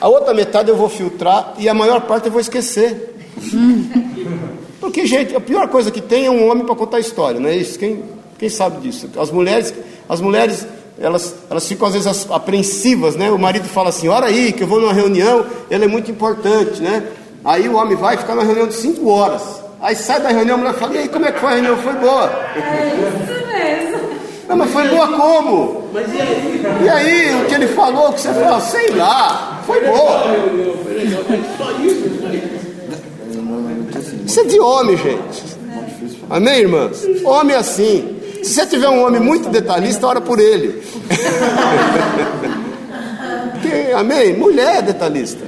[SPEAKER 1] A outra metade eu vou filtrar e a maior parte eu vou esquecer. (laughs) Porque, gente, a pior coisa que tem é um homem para contar história, não é isso? Quem, quem sabe disso? As mulheres as mulheres, elas, elas ficam às vezes apreensivas, né? O marido fala assim, ora aí, que eu vou numa reunião, ela é muito importante, né? Aí o homem vai ficar numa reunião de cinco horas. Aí sai da reunião, a mulher fala, e aí, como é que foi a reunião? Foi boa.
[SPEAKER 6] É isso mesmo.
[SPEAKER 1] Ah, mas foi boa como?
[SPEAKER 2] Mas e aí?
[SPEAKER 1] E aí, o que ele falou, o que você falou, sei lá, foi boa.
[SPEAKER 2] Isso
[SPEAKER 1] é de homem, gente. Amém, irmãs? Homem é assim. Se você tiver um homem muito detalhista, ora por ele. Porque, amém? Mulher é detalhista.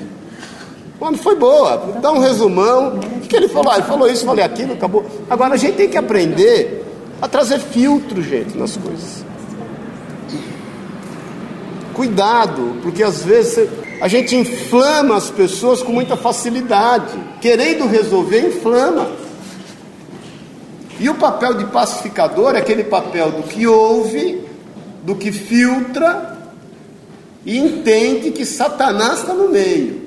[SPEAKER 1] O homem foi boa. Dá um resumão. O que ele falou? Ah, ele falou isso, falei aquilo, acabou. Agora a gente tem que aprender a trazer filtro, gente, nas coisas. Cuidado, porque às vezes a gente inflama as pessoas com muita facilidade. Querendo resolver, inflama. E o papel de pacificador é aquele papel do que ouve, do que filtra e entende que Satanás está no meio.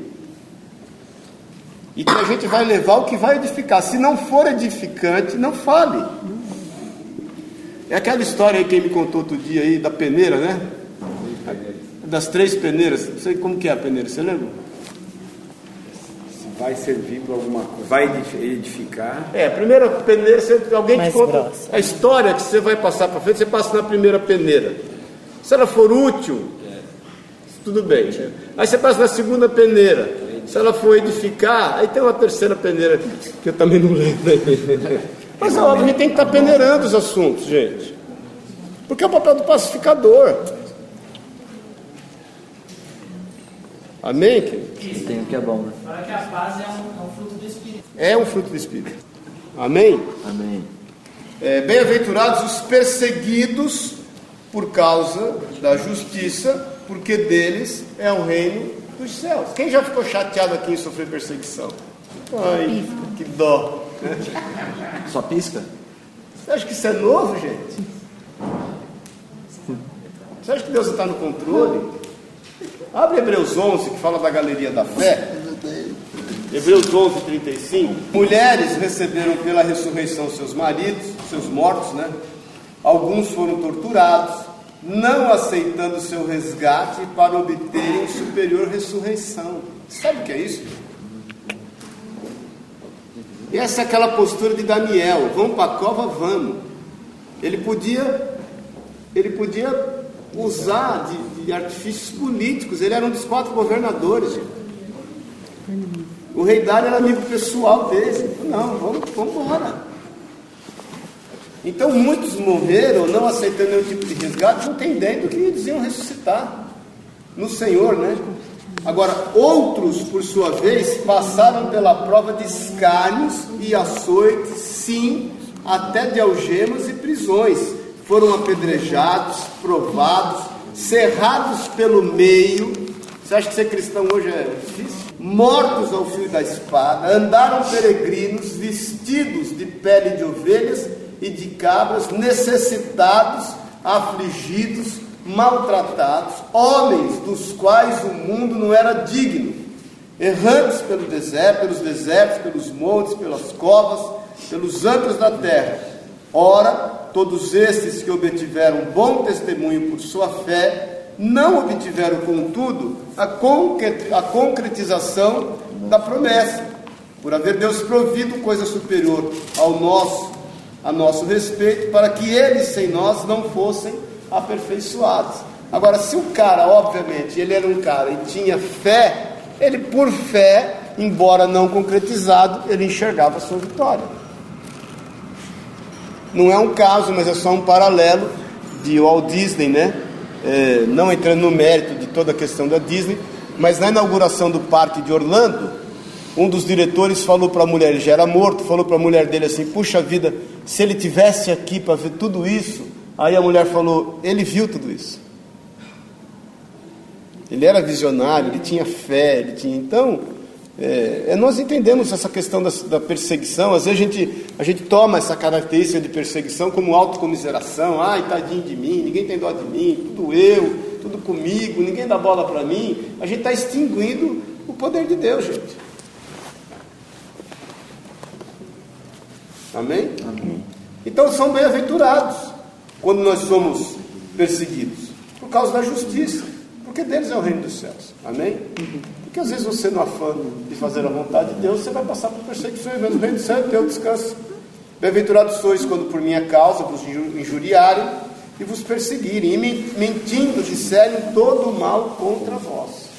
[SPEAKER 1] E que a gente vai levar o que vai edificar. Se não for edificante, não fale. É aquela história aí que me contou outro dia aí da peneira, né? Das três peneiras. Não sei como que é a peneira, você lembra?
[SPEAKER 7] Vai servir para alguma coisa, vai edif- edificar.
[SPEAKER 1] É, a primeira peneira, você, alguém
[SPEAKER 5] Mais
[SPEAKER 1] te conta
[SPEAKER 5] grossa.
[SPEAKER 1] a história que você vai passar para frente, você passa na primeira peneira. Se ela for útil, tudo bem. né? Aí você passa na segunda peneira. Se ela for edificar, aí tem uma terceira peneira que eu também não lembro. (laughs) Mas é óbvio, a gente tem que estar peneirando os assuntos, gente. Porque é o papel do pacificador. Amém? querido?
[SPEAKER 3] Tem o que é bom, né?
[SPEAKER 8] Para que a paz é um, é um fruto do Espírito.
[SPEAKER 1] É um fruto do Espírito. Amém?
[SPEAKER 3] Amém.
[SPEAKER 1] É, Bem-aventurados os perseguidos por causa da justiça, porque deles é o reino dos céus. Quem já ficou chateado aqui em sofrer perseguição? Ai, que dó. (laughs)
[SPEAKER 3] Só pisca?
[SPEAKER 1] Você acha que isso é novo, gente? Você acha que Deus está no controle? Abre Hebreus 11, que fala da galeria da fé. Hebreus 11, 35. Mulheres receberam pela ressurreição seus maridos, seus mortos, né? Alguns foram torturados, não aceitando seu resgate para obterem superior ressurreição. Sabe o que é isso? Essa é aquela postura de Daniel, vamos para a cova, vamos. Ele podia, ele podia usar de, de artifícios políticos, ele era um dos quatro governadores. O rei Dário era amigo pessoal dele. Não, vamos, vamos embora. Então muitos morreram não aceitando nenhum tipo de resgate, não tem ideia do que eles iam ressuscitar no Senhor, né? Agora, outros, por sua vez, passaram pela prova de escárnios e açoites, sim, até de algemas e prisões. Foram apedrejados, provados, cerrados pelo meio. Você acha que ser cristão hoje é difícil? Mortos ao fio da espada, andaram peregrinos, vestidos de pele de ovelhas e de cabras, necessitados, afligidos, maltratados, homens dos quais o mundo não era digno, errantes pelo deserto, pelos desertos, pelos montes, pelas covas, pelos antros da terra. Ora, todos estes que obtiveram bom testemunho por sua fé, não obtiveram, contudo, a, concre- a concretização da promessa, por haver Deus provido coisa superior ao nosso, a nosso respeito, para que eles sem nós não fossem aperfeiçoados. Agora, se o cara, obviamente, ele era um cara e tinha fé, ele por fé, embora não concretizado, ele enxergava a sua vitória. Não é um caso, mas é só um paralelo de Walt Disney, né? É, não entrando no mérito de toda a questão da Disney, mas na inauguração do parque de Orlando, um dos diretores falou para a mulher, ele já era morto, falou para a mulher dele assim: Puxa vida, se ele tivesse aqui para ver tudo isso. Aí a mulher falou: Ele viu tudo isso. Ele era visionário, ele tinha fé, ele tinha. Então, é, é, nós entendemos essa questão da, da perseguição. Às vezes a gente, a gente toma essa característica de perseguição como autocomiseração. Ai, tadinho de mim, ninguém tem dó de mim, tudo eu, tudo comigo, ninguém dá bola para mim. A gente está extinguindo o poder de Deus, gente. Amém?
[SPEAKER 3] Amém.
[SPEAKER 1] Então são bem-aventurados quando nós somos perseguidos, por causa da justiça, porque deles é o reino dos céus. Amém? Porque às vezes você, no afã de fazer a vontade de Deus, você vai passar por perseguições, mas o reino dos céus é descanso. Bem-aventurados sois quando por minha causa vos inju- injuriarem e vos perseguirem, e men- mentindo disserem todo o mal contra vós.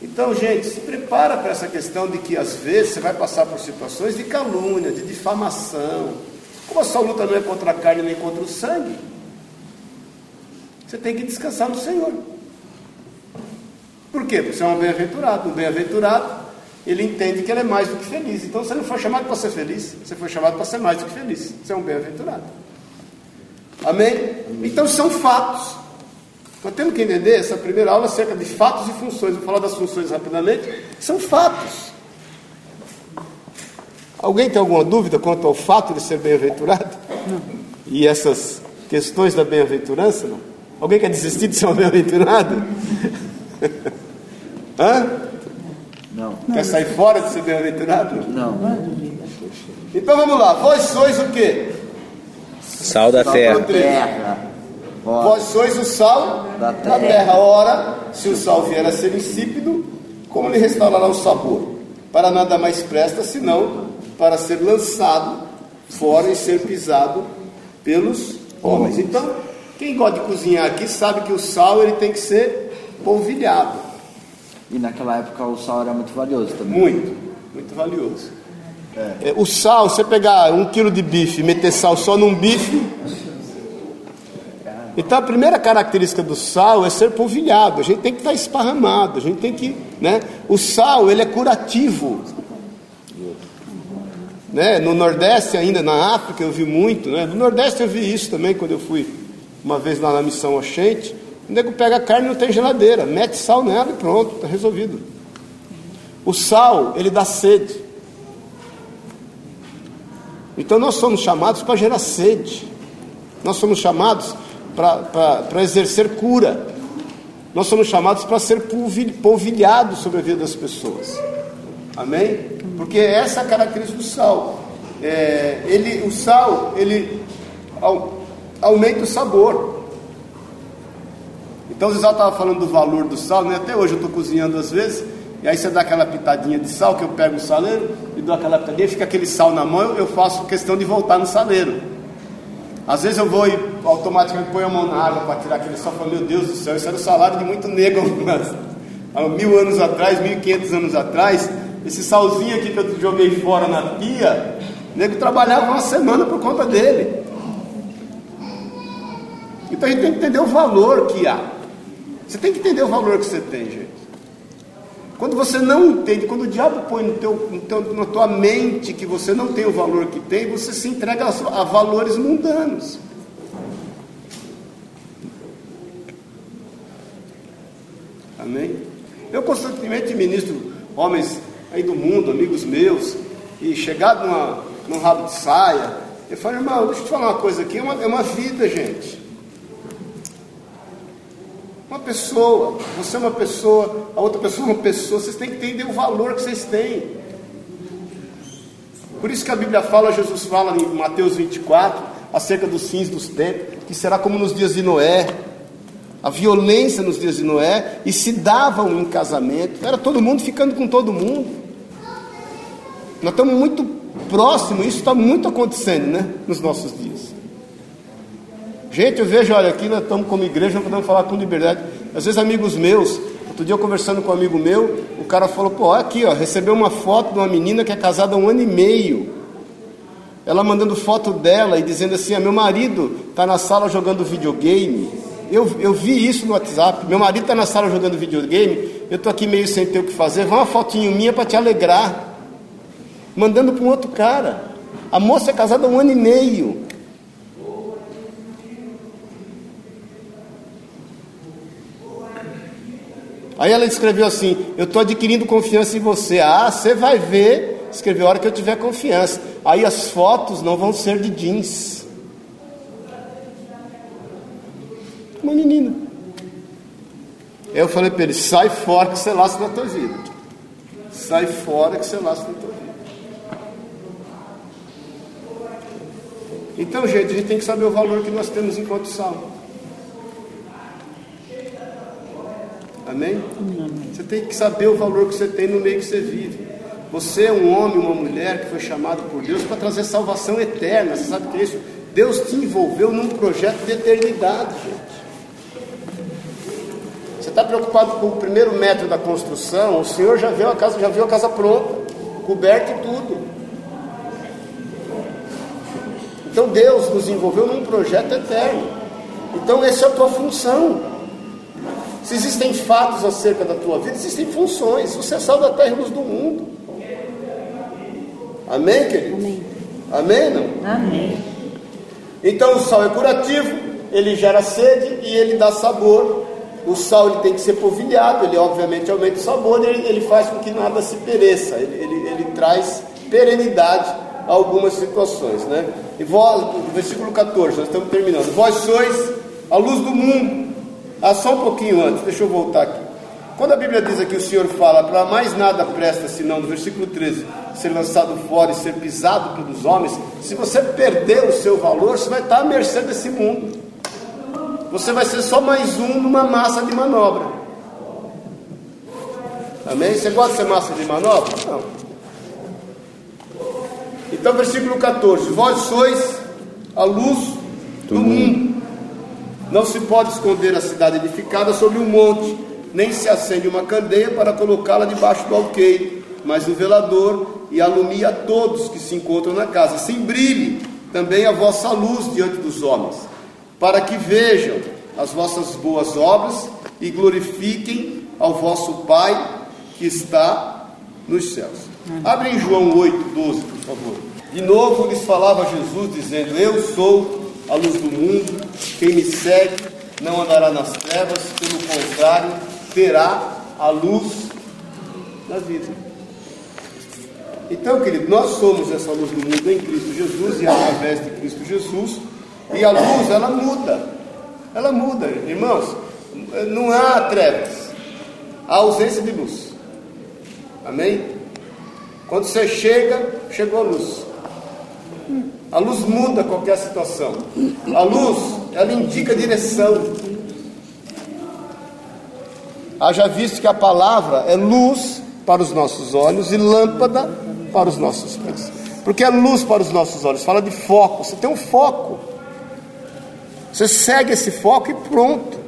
[SPEAKER 1] Então, gente, se prepara para essa questão de que às vezes você vai passar por situações de calúnia, de difamação. Como a sua luta não é contra a carne nem contra o sangue, você tem que descansar no Senhor. Por quê? Porque você é um bem-aventurado. Um bem-aventurado, ele entende que ele é mais do que feliz. Então você não foi chamado para ser feliz, você foi chamado para ser mais do que feliz. Você é um bem-aventurado. Amém? Então são fatos. Nós temos que entender essa primeira aula acerca de fatos e funções. Vou falar das funções rapidamente. São fatos. Alguém tem alguma dúvida quanto ao fato de ser bem-aventurado? E essas questões da bem-aventurança? Não? Alguém quer desistir de ser um bem-aventurado? (laughs) Hã?
[SPEAKER 3] Não.
[SPEAKER 1] Quer sair fora de ser bem-aventurado?
[SPEAKER 3] Não.
[SPEAKER 1] Então vamos lá. Vós sois o quê?
[SPEAKER 9] Sal da terra.
[SPEAKER 3] Terra. Ó,
[SPEAKER 1] Vós sois o sal
[SPEAKER 3] Da
[SPEAKER 1] da
[SPEAKER 3] terra.
[SPEAKER 1] terra. Ora, se o sal vier a ser insípido, como lhe restaurará o sabor? Para nada mais presta, senão para ser lançado fora e ser pisado pelos homens. Então, quem gosta de cozinhar aqui sabe que o sal ele tem que ser polvilhado.
[SPEAKER 3] E naquela época o sal era muito valioso também.
[SPEAKER 1] Muito, muito valioso. É, o sal, você pegar um quilo de bife e meter sal só num bife. Então a primeira característica do sal é ser polvilhado. A gente tem que estar esparramado. A gente tem que, né? O sal ele é curativo. Né? No Nordeste ainda, na África eu vi muito, né? No Nordeste eu vi isso também quando eu fui uma vez lá na missão Oxente. O nego pega a carne não tem geladeira, mete sal nela e pronto, está resolvido. O sal, ele dá sede. Então nós somos chamados para gerar sede. Nós somos chamados para exercer cura. Nós somos chamados para ser polvi- polvilhados sobre a vida das pessoas. Amém? Porque essa é a característica do sal. É, ele, o sal, ele au- aumenta o sabor. Então o Zé estava falando do valor do sal, né? Até hoje eu estou cozinhando às vezes, e aí você dá aquela pitadinha de sal, que eu pego o saleiro e dou aquela pitadinha, fica aquele sal na mão, eu faço questão de voltar no saleiro. Às vezes eu vou e automaticamente ponho a mão na água para tirar aquele sal falo, meu Deus do céu, isso era o salário de muito negro (laughs) mas, há mil anos atrás, mil e quinhentos anos atrás, esse salzinho aqui que eu joguei fora na pia, o nego trabalhava uma semana por conta dele. Então a gente tem que entender o valor que há. Você tem que entender o valor que você tem, gente. Quando você não entende, quando o diabo põe no teu, no teu- na tua mente que você não tem o valor que tem, você se entrega a, a valores mundanos. Amém? Eu constantemente ministro homens aí do mundo, amigos meus, e chegado numa, num rabo de saia, eu falo, irmão, deixa eu te falar uma coisa aqui, é uma, é uma vida, gente. Uma pessoa, você é uma pessoa, a outra pessoa é uma pessoa, vocês têm que entender o valor que vocês têm. Por isso que a Bíblia fala, Jesus fala em Mateus 24, acerca dos fins dos tempos, que será como nos dias de Noé, a violência nos dias de Noé, e se davam em casamento, era todo mundo ficando com todo mundo. Nós estamos muito próximos, isso está muito acontecendo, né, nos nossos dias. Gente, eu vejo, olha, aqui nós estamos como igreja, não podemos falar com liberdade. Às vezes, amigos meus, outro dia eu conversando com um amigo meu, o cara falou: pô, aqui, ó, recebeu uma foto de uma menina que é casada há um ano e meio. Ela mandando foto dela e dizendo assim: ah, meu marido está na sala jogando videogame. Eu, eu vi isso no WhatsApp. Meu marido está na sala jogando videogame. Eu estou aqui meio sem ter o que fazer. Vai uma fotinho minha para te alegrar. Mandando para um outro cara. A moça é casada há um ano e meio. Aí ela escreveu assim: Eu estou adquirindo confiança em você. Ah, você vai ver. Escreveu a hora que eu tiver confiança. Aí as fotos não vão ser de jeans. Uma menina. Aí eu falei para ele: Sai fora que você laça na tua vida. Sai fora que você laça na tua vida. Então, gente, a gente tem que saber o valor que nós temos enquanto sal. Amém? Você tem que saber o valor que você tem no meio que você vive. Você é um homem, uma mulher que foi chamado por Deus para trazer salvação eterna. Você sabe que é isso? Deus te envolveu num projeto de eternidade, gente. Você está preocupado com o primeiro metro da construção? O Senhor já viu a casa, já viu a casa pronta, coberta e tudo. Então Deus nos envolveu num projeto eterno. Então essa é a tua função. Se existem fatos acerca da tua vida, existem funções. Você é sal da terra e luz do mundo. Amém, querido?
[SPEAKER 5] Amém.
[SPEAKER 1] Amém, não?
[SPEAKER 5] Amém.
[SPEAKER 1] Então o sal é curativo, ele gera sede e ele dá sabor. O sal ele tem que ser polvilhado, ele obviamente aumenta o sabor e ele, ele faz com que nada se pereça, ele, ele, ele traz perenidade a algumas situações. Né? E vós, versículo 14, nós estamos terminando. Vós sois a luz do mundo. Ah, só um pouquinho antes, deixa eu voltar aqui. Quando a Bíblia diz aqui, o Senhor fala, para mais nada presta senão, no versículo 13, ser lançado fora e ser pisado pelos homens, se você perder o seu valor, você vai estar à mercê desse mundo. Você vai ser só mais um numa massa de manobra. Amém? Você gosta de ser massa de manobra? Não. Então, versículo 14: Vós sois a luz do, mundo. Não se pode esconder a cidade edificada sobre um monte, nem se acende uma candeia para colocá-la debaixo do alqueire, mas no velador e alumia a todos que se encontram na casa. Assim brilhe também a vossa luz diante dos homens, para que vejam as vossas boas obras e glorifiquem ao vosso Pai que está nos céus. Abre em João 8, 12, por favor. De novo lhes falava Jesus, dizendo: Eu sou a luz do mundo, quem me segue não andará nas trevas, pelo contrário, terá a luz da vida. Então, querido, nós somos essa luz do mundo em Cristo Jesus e através de Cristo Jesus, e a luz, ela muda. Ela muda, irmãos. Não há trevas, há ausência de luz. Amém? Quando você chega, chegou a luz. A luz muda qualquer situação. A luz, ela indica direção. Haja visto que a palavra é luz para os nossos olhos e lâmpada para os nossos pés. Porque é luz para os nossos olhos, fala de foco. Você tem um foco. Você segue esse foco e pronto.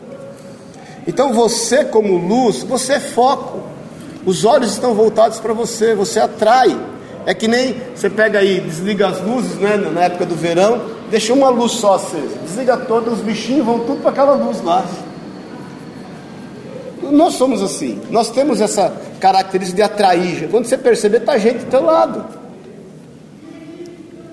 [SPEAKER 1] Então você, como luz, você é foco. Os olhos estão voltados para você, você atrai. É que nem você pega aí, desliga as luzes, né, na época do verão, deixa uma luz só acesa, desliga todas, os bichinhos vão tudo para aquela luz lá. Nós somos assim, nós temos essa característica de atrair. Quando você perceber, está gente do teu lado.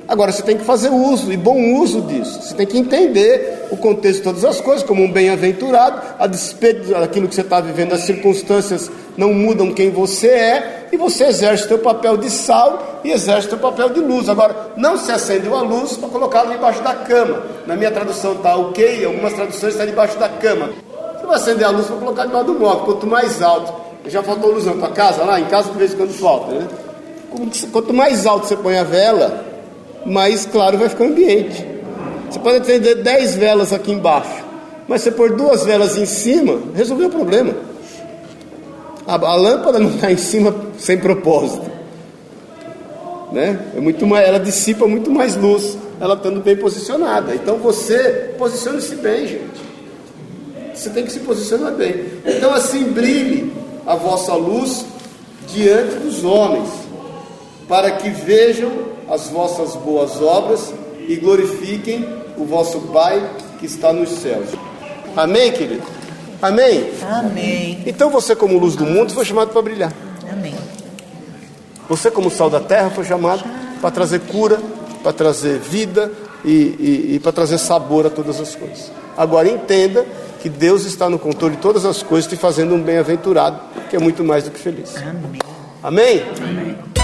[SPEAKER 1] Agora você tem que fazer uso e bom uso disso. Você tem que entender o contexto de todas as coisas, como um bem-aventurado, a despeito daquilo que você está vivendo, as circunstâncias não mudam quem você é, e você exerce o teu papel de sal e exerce o teu papel de luz. Agora, não se acende uma luz para colocá-la debaixo da cama. Na minha tradução está ok, algumas traduções está debaixo da cama. Você vai acender a luz para colocar debaixo do móvel, quanto mais alto. Já faltou luz na tua casa lá? Em casa de vez em quando falta, né? Quanto mais alto você põe a vela, mais claro vai ficar o ambiente. Você pode acender 10 velas aqui embaixo, mas você pôr duas velas em cima, resolveu o problema. A, a lâmpada não está em cima sem propósito. Né? É muito mais, ela dissipa muito mais luz, ela estando bem posicionada. Então você posicione-se bem, gente. Você tem que se posicionar bem. Então assim brilhe a vossa luz diante dos homens, para que vejam as vossas boas obras e glorifiquem o vosso Pai que está nos céus. Amém, querido? Amém?
[SPEAKER 5] Amém.
[SPEAKER 1] Então você, como luz do mundo, foi chamado para brilhar.
[SPEAKER 5] Amém.
[SPEAKER 1] Você, como sal da terra, foi chamado para trazer cura, para trazer vida e, e, e para trazer sabor a todas as coisas. Agora entenda que Deus está no controle de todas as coisas, te fazendo um bem-aventurado, que é muito mais do que feliz.
[SPEAKER 5] Amém.
[SPEAKER 1] Amém?
[SPEAKER 5] Amém.